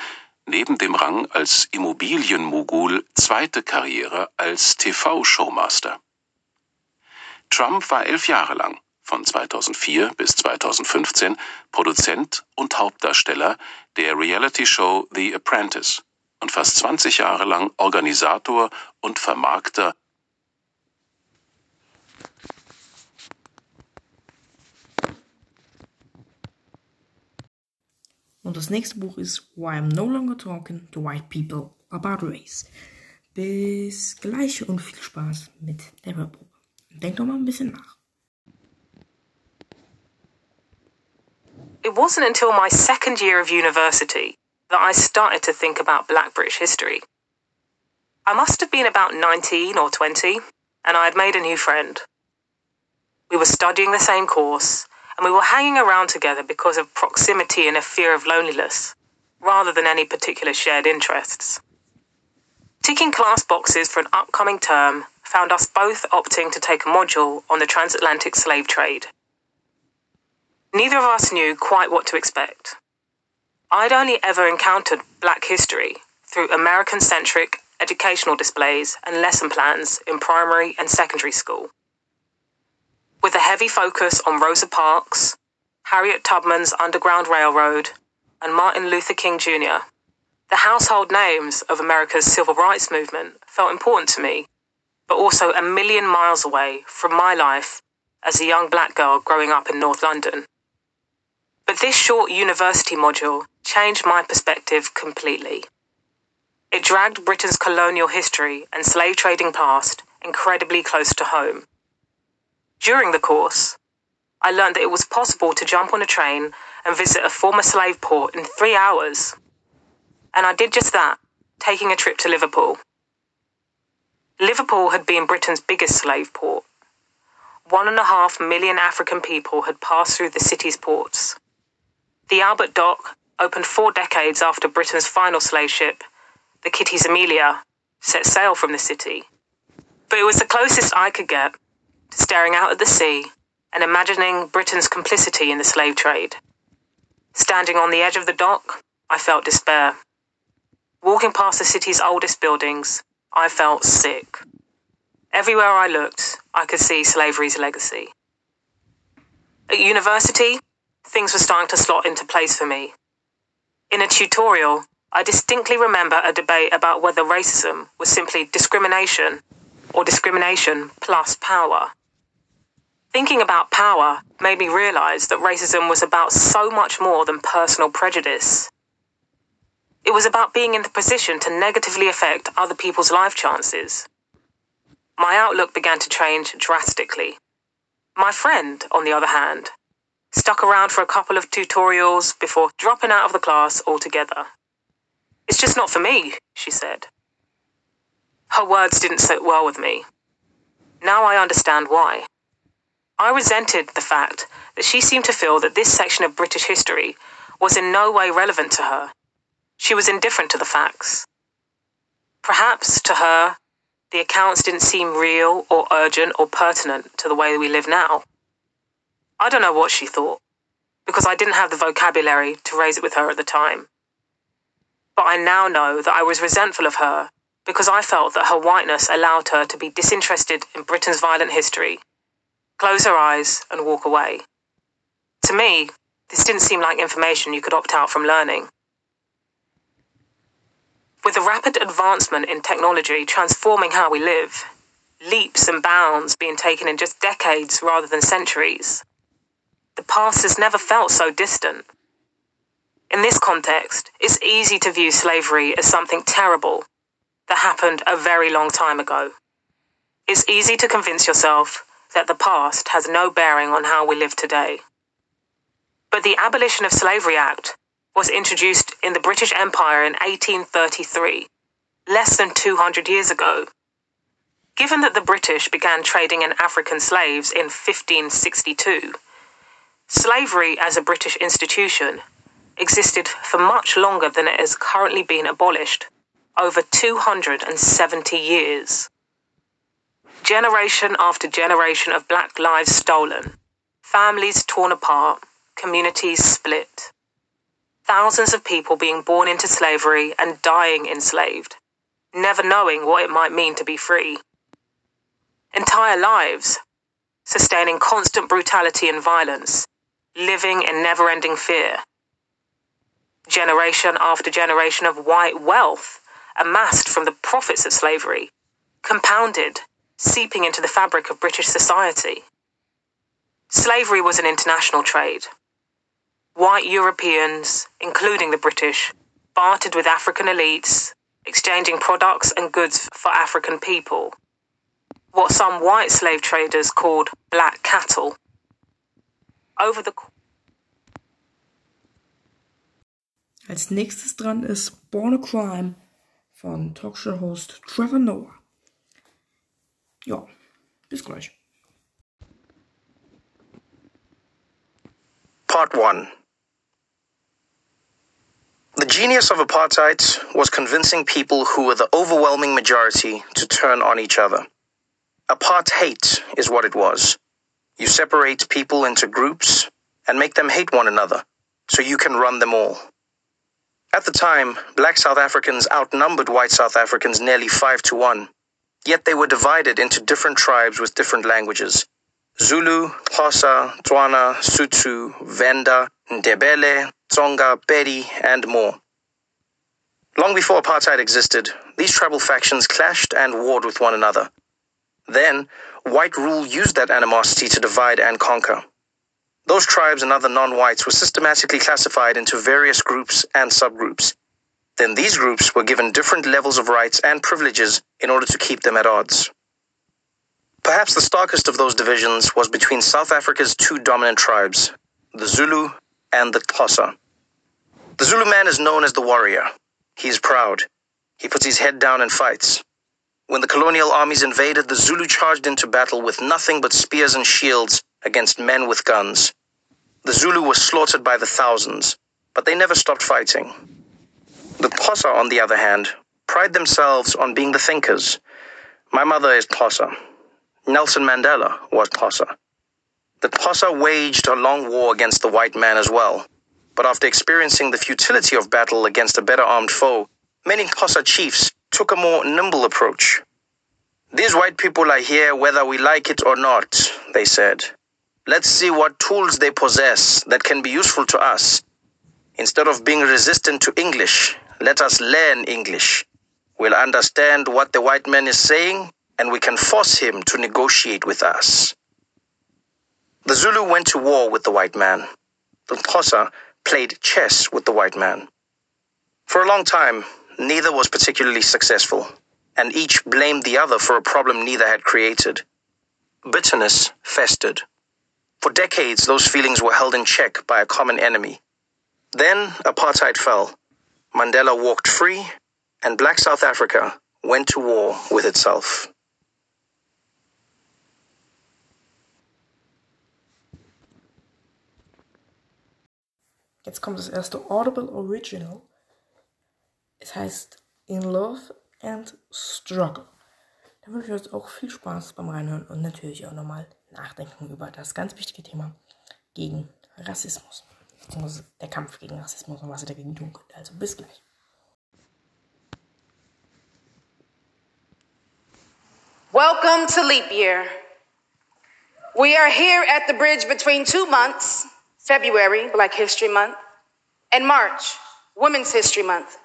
neben dem Rang als Immobilienmogul, zweite Karriere als TV-Showmaster. Trump war elf Jahre lang von 2004 bis 2015 Produzent und Hauptdarsteller der Reality-Show The Apprentice und fast 20 Jahre lang Organisator und Vermarkter Und das nächste Buch ist Why I'm No Longer Talking to White People About Race. Bis gleich und viel Spaß mit der Hörprobe. Denkt doch mal ein bisschen nach. It wasn't until my second year of university that I started to think about Black British history. I must have been about 19 or 20, and I had made a new friend. We were studying the same course, and we were hanging around together because of proximity and a fear of loneliness, rather than any particular shared interests. Ticking class boxes for an upcoming term found us both opting to take a module on the transatlantic slave trade. Neither of us knew quite what to expect. I'd only ever encountered black history through American centric educational displays and lesson plans in primary and secondary school. With a heavy focus on Rosa Parks, Harriet Tubman's Underground Railroad, and Martin Luther King Jr., the household names of America's civil rights movement felt important to me, but also a million miles away from my life as a young black girl growing up in North London. But this short university module changed my perspective completely. It dragged Britain's colonial history and slave trading past incredibly close to home. During the course, I learned that it was possible to jump on a train and visit a former slave port in three hours. And I did just that, taking a trip to Liverpool. Liverpool had been Britain's biggest slave port. One and a half million African people had passed through the city's ports. The Albert Dock opened four decades after Britain's final slave ship, the Kitty's Amelia, set sail from the city. But it was the closest I could get to staring out at the sea and imagining Britain's complicity in the slave trade. Standing on the edge of the dock, I felt despair. Walking past the city's oldest buildings, I felt sick. Everywhere I looked, I could see slavery's legacy. At university, things were starting to slot into place for me. In a tutorial, I distinctly remember a debate about whether racism was simply discrimination or discrimination plus power. Thinking about power made me realize that racism was about so much more than personal prejudice. It was about being in the position to negatively affect other people's life chances. My outlook began to change drastically. My friend, on the other hand, stuck around for a couple of tutorials before dropping out of the class altogether. It's just not for me, she said. Her words didn't sit well with me. Now I understand why. I resented the fact that she seemed to feel that this section of British history was in no way relevant to her. She was indifferent to the facts. Perhaps to her, the accounts didn't seem real or urgent or pertinent to the way we live now. I don't know what she thought, because I didn't have the vocabulary to raise it with her at the time. But I now know that I was resentful of her because I felt that her whiteness allowed her to be disinterested in Britain's violent history, close her eyes, and walk away. To me, this didn't seem like information you could opt out from learning. With the rapid advancement in technology transforming how we live, leaps and bounds being taken in just decades rather than centuries, the past has never felt so distant. In this context, it's easy to view slavery as something terrible that happened a very long time ago. It's easy to convince yourself that the past has no bearing on how we live today. But the Abolition of Slavery Act was introduced in the British Empire in 1833, less than 200 years ago. Given that the British began trading in African slaves in 1562, slavery as a British institution existed for much longer than it has currently been abolished over 270 years. Generation after generation of black lives stolen, families torn apart, communities split. Thousands of people being born into slavery and dying enslaved, never knowing what it might mean to be free. Entire lives sustaining constant brutality and violence, living in never ending fear. Generation after generation of white wealth amassed from the profits of slavery, compounded, seeping into the fabric of British society. Slavery was an international trade. White Europeans, including the British, bartered with African elites, exchanging products and goods for African people. What some white slave traders called black cattle. Over the Als nächstes dran ist Born a Crime von Talkshow-Host Trevor Noah. Ja, bis gleich. Part 1 The genius of apartheid was convincing people who were the overwhelming majority to turn on each other. Apartheid is what it was. You separate people into groups and make them hate one another so you can run them all. At the time, black South Africans outnumbered white South Africans nearly 5 to 1. Yet they were divided into different tribes with different languages Zulu, Xhosa, Tswana, Sotho, Venda, Ndebele, Tsonga, Pedi, and more. Long before apartheid existed, these tribal factions clashed and warred with one another. Then, white rule used that animosity to divide and conquer. Those tribes and other non whites were systematically classified into various groups and subgroups. Then these groups were given different levels of rights and privileges in order to keep them at odds. Perhaps the starkest of those divisions was between South Africa's two dominant tribes, the Zulu and the Xhosa. The Zulu man is known as the warrior. He is proud. He puts his head down and fights. When the colonial armies invaded, the Zulu charged into battle with nothing but spears and shields against men with guns. The Zulu were slaughtered by the thousands, but they never stopped fighting. The Xhosa, on the other hand, pride themselves on being the thinkers. My mother is Xhosa. Nelson Mandela was Xhosa. The Xhosa waged a long war against the white man as well, but after experiencing the futility of battle against a better armed foe, many Xhosa chiefs took a more nimble approach. These white people are here whether we like it or not, they said. Let's see what tools they possess that can be useful to us. Instead of being resistant to English, let us learn English. We'll understand what the white man is saying and we can force him to negotiate with us. The Zulu went to war with the white man. The Xhosa played chess with the white man. For a long time, neither was particularly successful, and each blamed the other for a problem neither had created. Bitterness festered. For decades, those feelings were held in check by a common enemy. Then apartheid fell. Mandela walked free, and black South Africa went to war with itself. Jetzt kommt das erste Audible Original. Es heißt In Love and Struggle. Da wünsche ich euch auch viel Spaß beim Reinhören und natürlich auch nochmal nachdenken über das ganz wichtige Thema gegen Rassismus. Beziehungsweise der Kampf gegen Rassismus und was ihr dagegen tun könnt. Also bis gleich. Welcome to Leap Year. We are here at the bridge between two months February, Black History Month, and March, Women's History Month,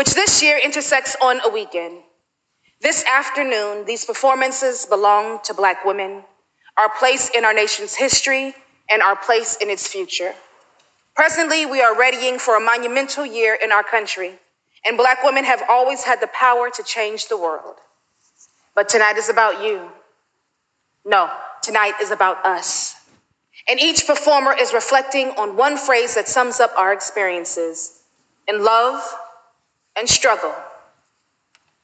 which this year intersects on a weekend. This afternoon, these performances belong to Black women, our place in our nation's history, and our place in its future. Presently, we are readying for a monumental year in our country, and Black women have always had the power to change the world. But tonight is about you. No, tonight is about us. And each performer is reflecting on one phrase that sums up our experiences in love and struggle.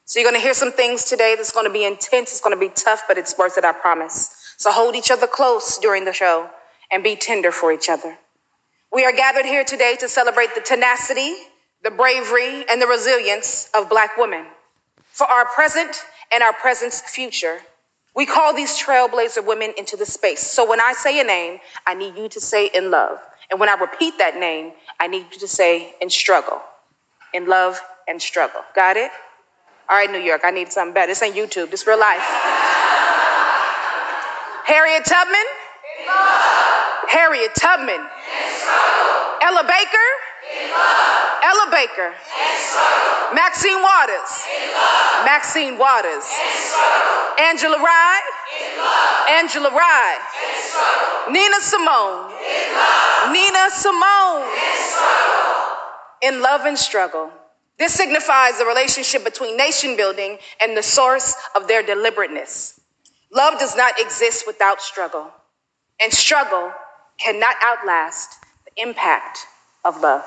So you're going to hear some things today that's going to be intense, it's going to be tough, but it's worth it, I promise. So hold each other close during the show and be tender for each other. We are gathered here today to celebrate the tenacity, the bravery, and the resilience of Black women. For our present and our present's future, we call these trailblazer women into the space. So when I say a name, I need you to say in love. And when I repeat that name, I need you to say in struggle. In love and struggle. Got it? All right, New York, I need something better. This ain't YouTube, this real life. Harriet Tubman? Harriet Tubman. Ella Baker? Ella Baker. Maxine Waters. Maxine Waters. Angela Rye. Angela Rye. Nina Simone. Nina Simone. In love and struggle. This signifies the relationship between nation building and the source of their deliberateness. Love does not exist without struggle, and struggle cannot outlast the impact of love.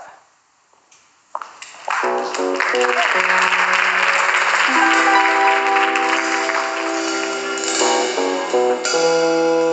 that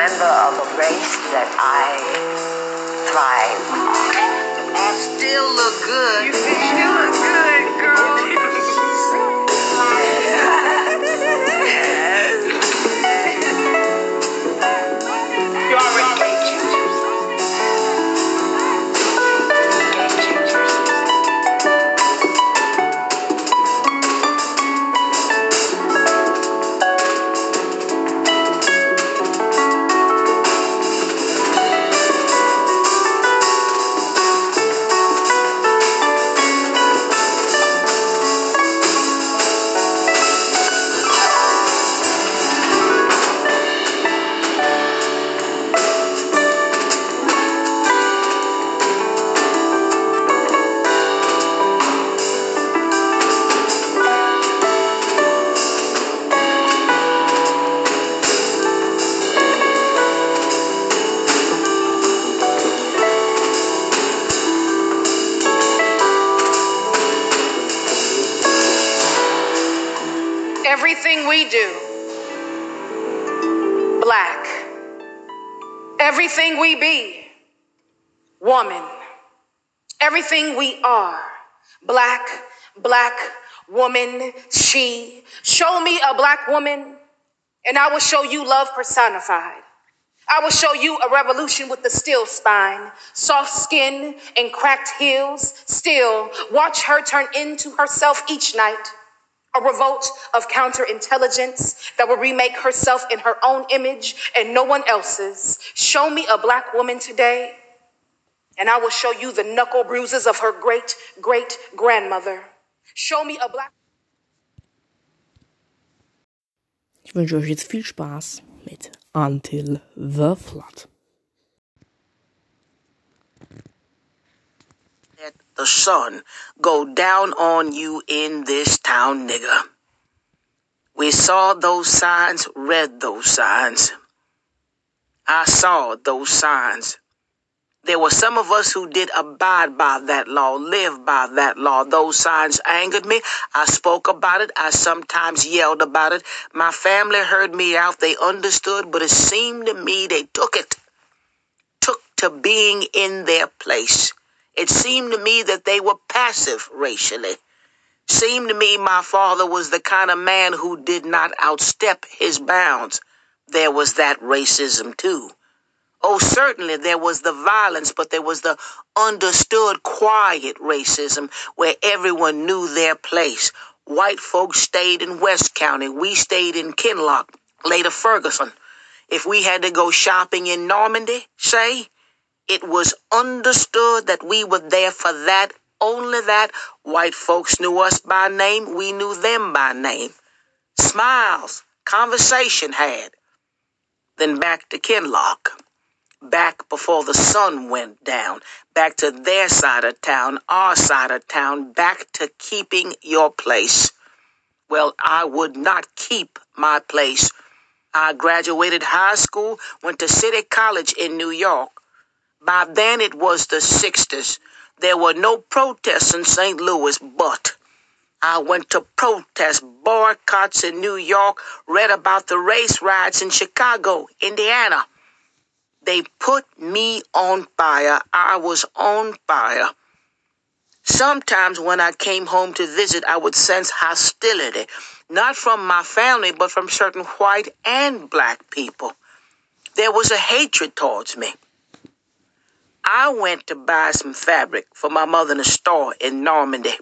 member of a race that I thrive on. I still look good. You still look good, girl. woman, and I will show you love personified. I will show you a revolution with the steel spine, soft skin, and cracked heels. Still, watch her turn into herself each night. A revolt of counterintelligence that will remake herself in her own image and no one else's. Show me a black woman today, and I will show you the knuckle bruises of her great great grandmother. Show me a black Ich wünsche euch jetzt viel Spaß mit Until the Flood. Let the sun go down on you in this town, nigger. We saw those signs, read those signs. I saw those signs. There were some of us who did abide by that law, live by that law. Those signs angered me. I spoke about it. I sometimes yelled about it. My family heard me out. They understood, but it seemed to me they took it, took to being in their place. It seemed to me that they were passive racially. Seemed to me my father was the kind of man who did not outstep his bounds. There was that racism too. Oh, certainly there was the violence, but there was the understood quiet racism where everyone knew their place. White folks stayed in West County. We stayed in Kinloch, later Ferguson. If we had to go shopping in Normandy, say, it was understood that we were there for that, only that. White folks knew us by name. We knew them by name. Smiles, conversation had. Then back to Kinloch back before the sun went down, back to their side of town, our side of town, back to keeping your place. Well, I would not keep my place. I graduated high school, went to City College in New York. By then it was the 60s. There were no protests in St. Louis, but I went to protest boycotts in New York, read about the race riots in Chicago, Indiana. They put me on fire. I was on fire. Sometimes when I came home to visit, I would sense hostility, not from my family, but from certain white and black people. There was a hatred towards me. I went to buy some fabric for my mother in a store in Normandy.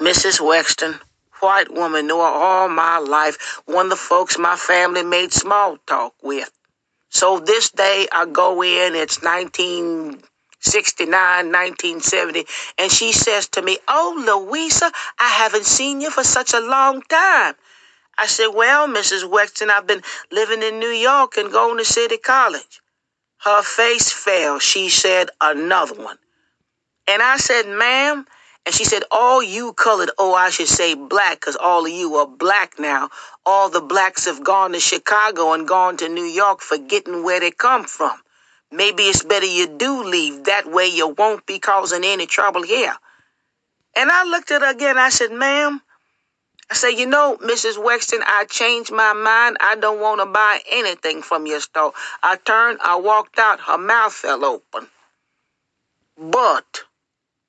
Mrs. Wexton, white woman, knew her all my life, one of the folks my family made small talk with. So this day I go in, it's 1969, 1970, and she says to me, Oh, Louisa, I haven't seen you for such a long time. I said, Well, Mrs. Wexton, I've been living in New York and going to City College. Her face fell. She said, Another one. And I said, Ma'am, and she said, All you colored, oh, I should say black, because all of you are black now. All the blacks have gone to Chicago and gone to New York, forgetting where they come from. Maybe it's better you do leave. That way you won't be causing any trouble here. And I looked at her again. I said, Ma'am, I said, You know, Mrs. Wexton, I changed my mind. I don't want to buy anything from your store. I turned, I walked out. Her mouth fell open. But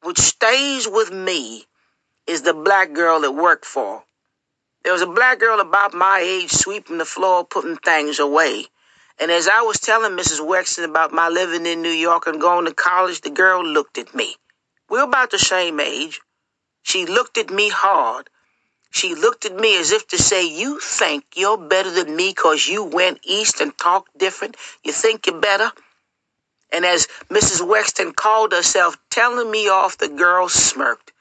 which stays with me is the black girl that worked for. There was a black girl about my age sweeping the floor, putting things away. And as I was telling Mrs. Wexton about my living in New York and going to college, the girl looked at me. We're about the same age. She looked at me hard. She looked at me as if to say, You think you're better than me because you went east and talked different? You think you're better? And as Mrs. Wexton called herself telling me off, the girl smirked.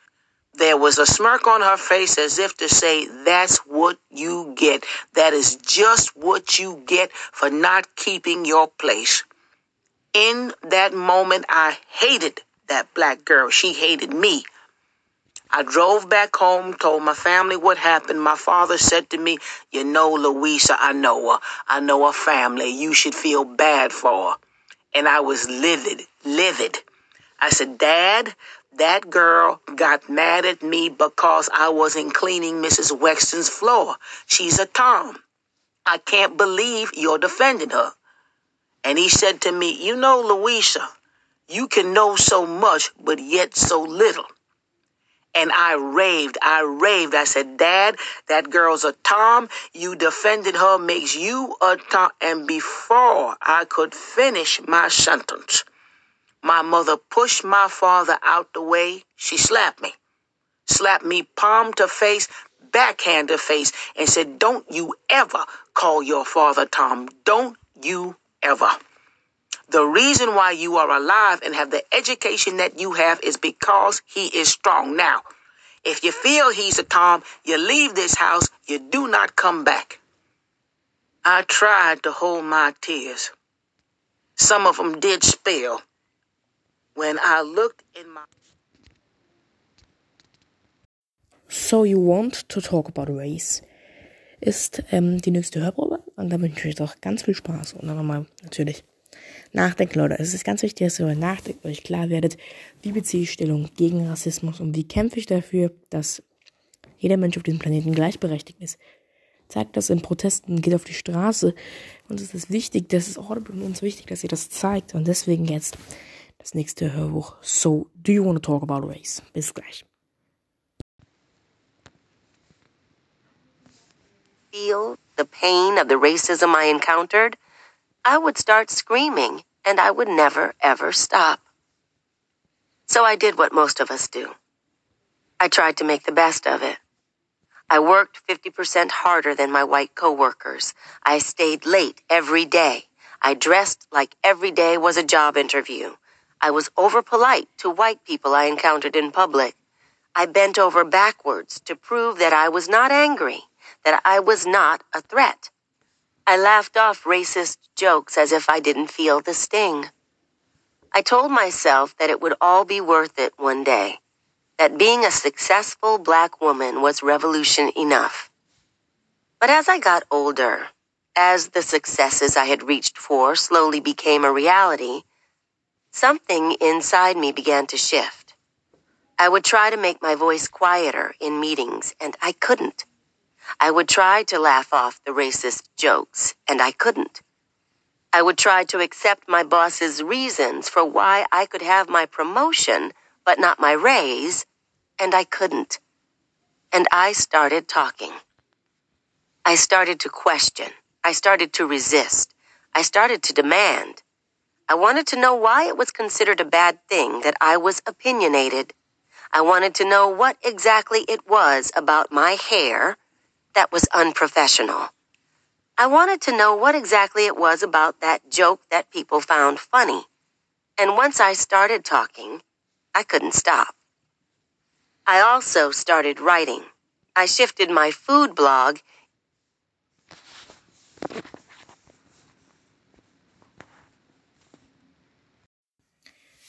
There was a smirk on her face as if to say, That's what you get. That is just what you get for not keeping your place. In that moment, I hated that black girl. She hated me. I drove back home, told my family what happened. My father said to me, You know, Louisa, I know her. I know her family. You should feel bad for her. And I was livid, livid. I said, Dad, that girl got mad at me because I wasn't cleaning Mrs. Wexton's floor. She's a Tom. I can't believe you're defending her. And he said to me, You know, Louisa, you can know so much, but yet so little. And I raved, I raved. I said, Dad, that girl's a Tom. You defended her makes you a Tom. And before I could finish my sentence, my mother pushed my father out the way. She slapped me, slapped me palm to face, backhand to face, and said, Don't you ever call your father Tom. Don't you ever. The reason why you are alive and have the education that you have is because he is strong. Now, if you feel he's a Tom, you leave this house, you do not come back. I tried to hold my tears. Some of them did spill. When I looked in my So You Want to Talk About Race ist ähm, die nächste Hörprobe und da wünsche ich euch ganz viel Spaß und dann nochmal natürlich nachdenken, Leute. Es ist ganz wichtig, dass ihr nachdenkt, euch klar werdet, wie beziehe ich Stellung gegen Rassismus und wie kämpfe ich dafür, dass jeder Mensch auf diesem Planeten gleichberechtigt ist. Zeigt das in Protesten, geht auf die Straße. Und es ist wichtig, das ist für uns wichtig, dass ihr das zeigt. Und deswegen jetzt das nächste Hörbuch. So, do you want to talk about race? Bis gleich. Feel the pain of the racism I encountered, I would start screaming and I would never ever stop. So I did what most of us do. I tried to make the best of it. I worked 50% harder than my white coworkers. I stayed late every day. I dressed like every day was a job interview. I was over polite to white people I encountered in public. I bent over backwards to prove that I was not angry, that I was not a threat. I laughed off racist jokes as if I didn't feel the sting. I told myself that it would all be worth it one day that being a successful black woman was revolution enough. But as I got older, as the successes I had reached for slowly became a reality, something inside me began to shift. I would try to make my voice quieter in meetings, and I couldn't. I would try to laugh off the racist jokes, and I couldn't. I would try to accept my boss's reasons for why I could have my promotion but not my raise, and I couldn't. And I started talking. I started to question. I started to resist. I started to demand. I wanted to know why it was considered a bad thing that I was opinionated. I wanted to know what exactly it was about my hair that was unprofessional. I wanted to know what exactly it was about that joke that people found funny. And once I started talking, I couldn't stop. I also started writing. I shifted my food blog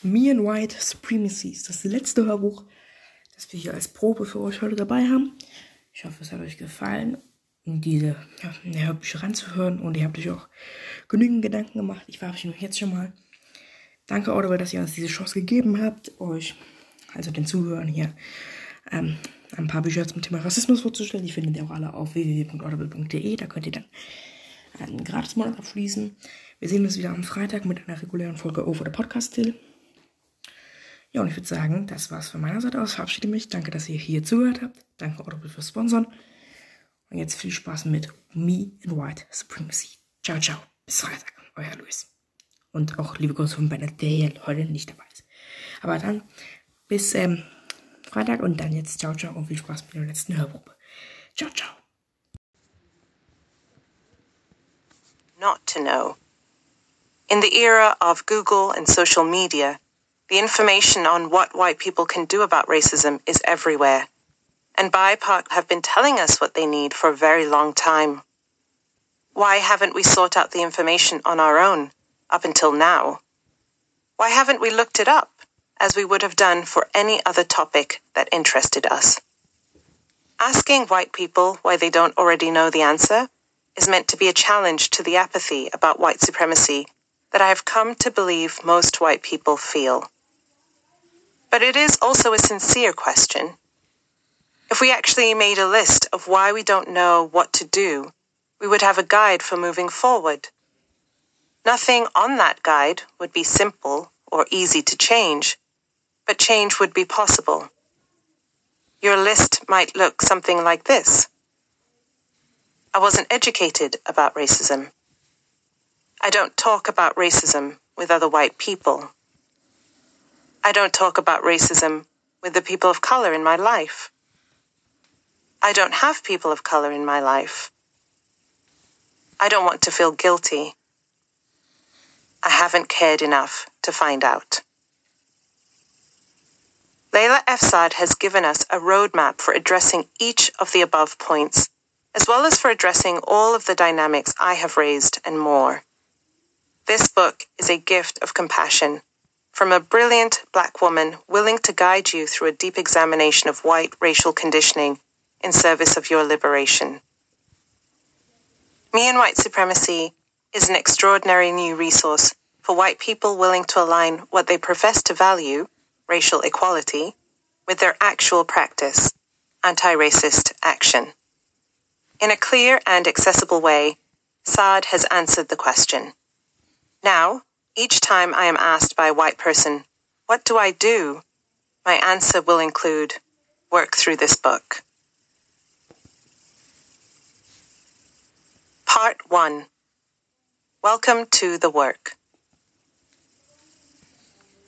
Me and White Supremacy ist das letzte Hörbuch, das wir hier als Probe für euch heute dabei haben. Ich hoffe, es hat euch gefallen, diese ja, Hörbücher ranzuhören und ihr habt euch auch genügend Gedanken gemacht. Ich verabschiede mich jetzt schon mal. Danke, Audible, dass ihr uns diese Chance gegeben habt, euch, also den Zuhörern hier, ähm, ein paar Bücher zum Thema Rassismus vorzustellen. Die findet ihr auch alle auf www.audible.de. Da könnt ihr dann einen Gratis-Monat abschließen. Wir sehen uns wieder am Freitag mit einer regulären Folge Over the Podcast Till. Ja, und ich würde sagen, das war's von meiner Seite aus. Verabschiede mich. Danke, dass ihr hier zugehört habt. Danke Audible fürs Sponsoren. Und jetzt viel Spaß mit Me in White Supremacy. Ciao, ciao. Bis Freitag. Euer Luis. Und auch liebe Grüße von Bennett, der heute nicht dabei ist. Aber dann bis ähm, Freitag und dann jetzt ciao, ciao und viel Spaß mit der letzten Hörprobe. Ciao, ciao. Not to know. In the era of Google and social media, the information on what white people can do about racism is everywhere. And BIPOC have been telling us what they need for a very long time. Why haven't we sought out the information on our own up until now? Why haven't we looked it up? as we would have done for any other topic that interested us. Asking white people why they don't already know the answer is meant to be a challenge to the apathy about white supremacy that I have come to believe most white people feel. But it is also a sincere question. If we actually made a list of why we don't know what to do, we would have a guide for moving forward. Nothing on that guide would be simple or easy to change, but change would be possible. Your list might look something like this. I wasn't educated about racism. I don't talk about racism with other white people. I don't talk about racism with the people of color in my life. I don't have people of color in my life. I don't want to feel guilty. I haven't cared enough to find out. Layla Efsad has given us a roadmap for addressing each of the above points as well as for addressing all of the dynamics I have raised and more. This book is a gift of compassion from a brilliant black woman willing to guide you through a deep examination of white racial conditioning in service of your liberation. Me and White Supremacy is an extraordinary new resource for white people willing to align what they profess to value, racial equality, with their actual practice, anti racist action. In a clear and accessible way, Saad has answered the question. Now, each time I am asked by a white person, What do I do? my answer will include work through this book. Part 1 Welcome to the Work.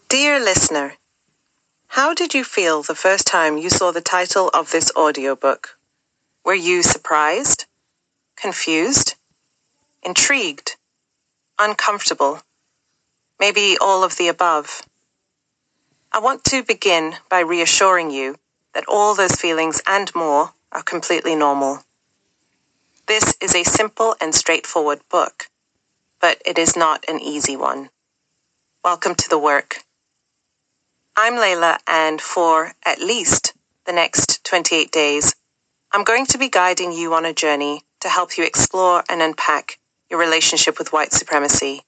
Dear listener, how did you feel the first time you saw the title of this audiobook? Were you surprised, confused, intrigued, uncomfortable, maybe all of the above? I want to begin by reassuring you that all those feelings and more are completely normal. This is a simple and straightforward book, but it is not an easy one. Welcome to the work. I'm Layla, and for at least the next 28 days, I'm going to be guiding you on a journey to help you explore and unpack your relationship with white supremacy.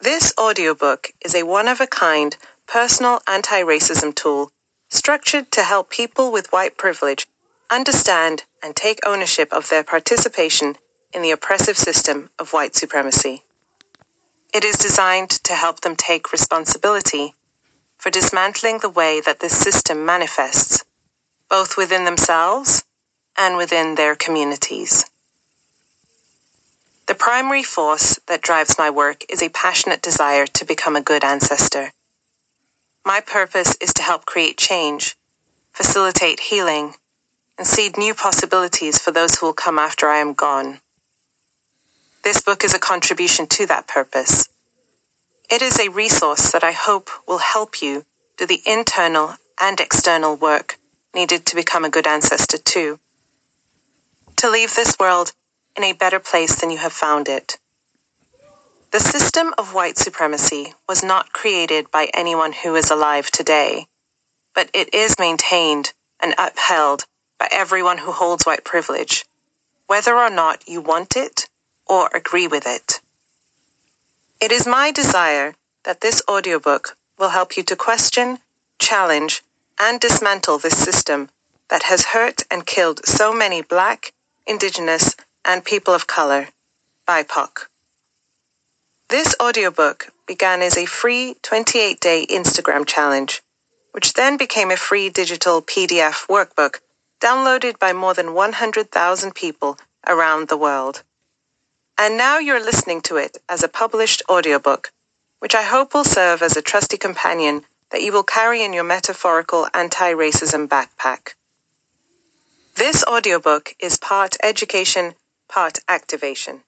This audiobook is a one of a kind personal anti racism tool structured to help people with white privilege understand and take ownership of their participation in the oppressive system of white supremacy. It is designed to help them take responsibility for dismantling the way that this system manifests, both within themselves and within their communities. The primary force that drives my work is a passionate desire to become a good ancestor. My purpose is to help create change, facilitate healing, and seed new possibilities for those who will come after I am gone. This book is a contribution to that purpose. It is a resource that I hope will help you do the internal and external work needed to become a good ancestor too. To leave this world in a better place than you have found it. The system of white supremacy was not created by anyone who is alive today, but it is maintained and upheld by everyone who holds white privilege, whether or not you want it or agree with it. It is my desire that this audiobook will help you to question, challenge, and dismantle this system that has hurt and killed so many Black, Indigenous, and people of color, BIPOC. This audiobook began as a free 28 day Instagram challenge, which then became a free digital PDF workbook downloaded by more than 100,000 people around the world. And now you're listening to it as a published audiobook, which I hope will serve as a trusty companion that you will carry in your metaphorical anti racism backpack. This audiobook is part education, Heart activation.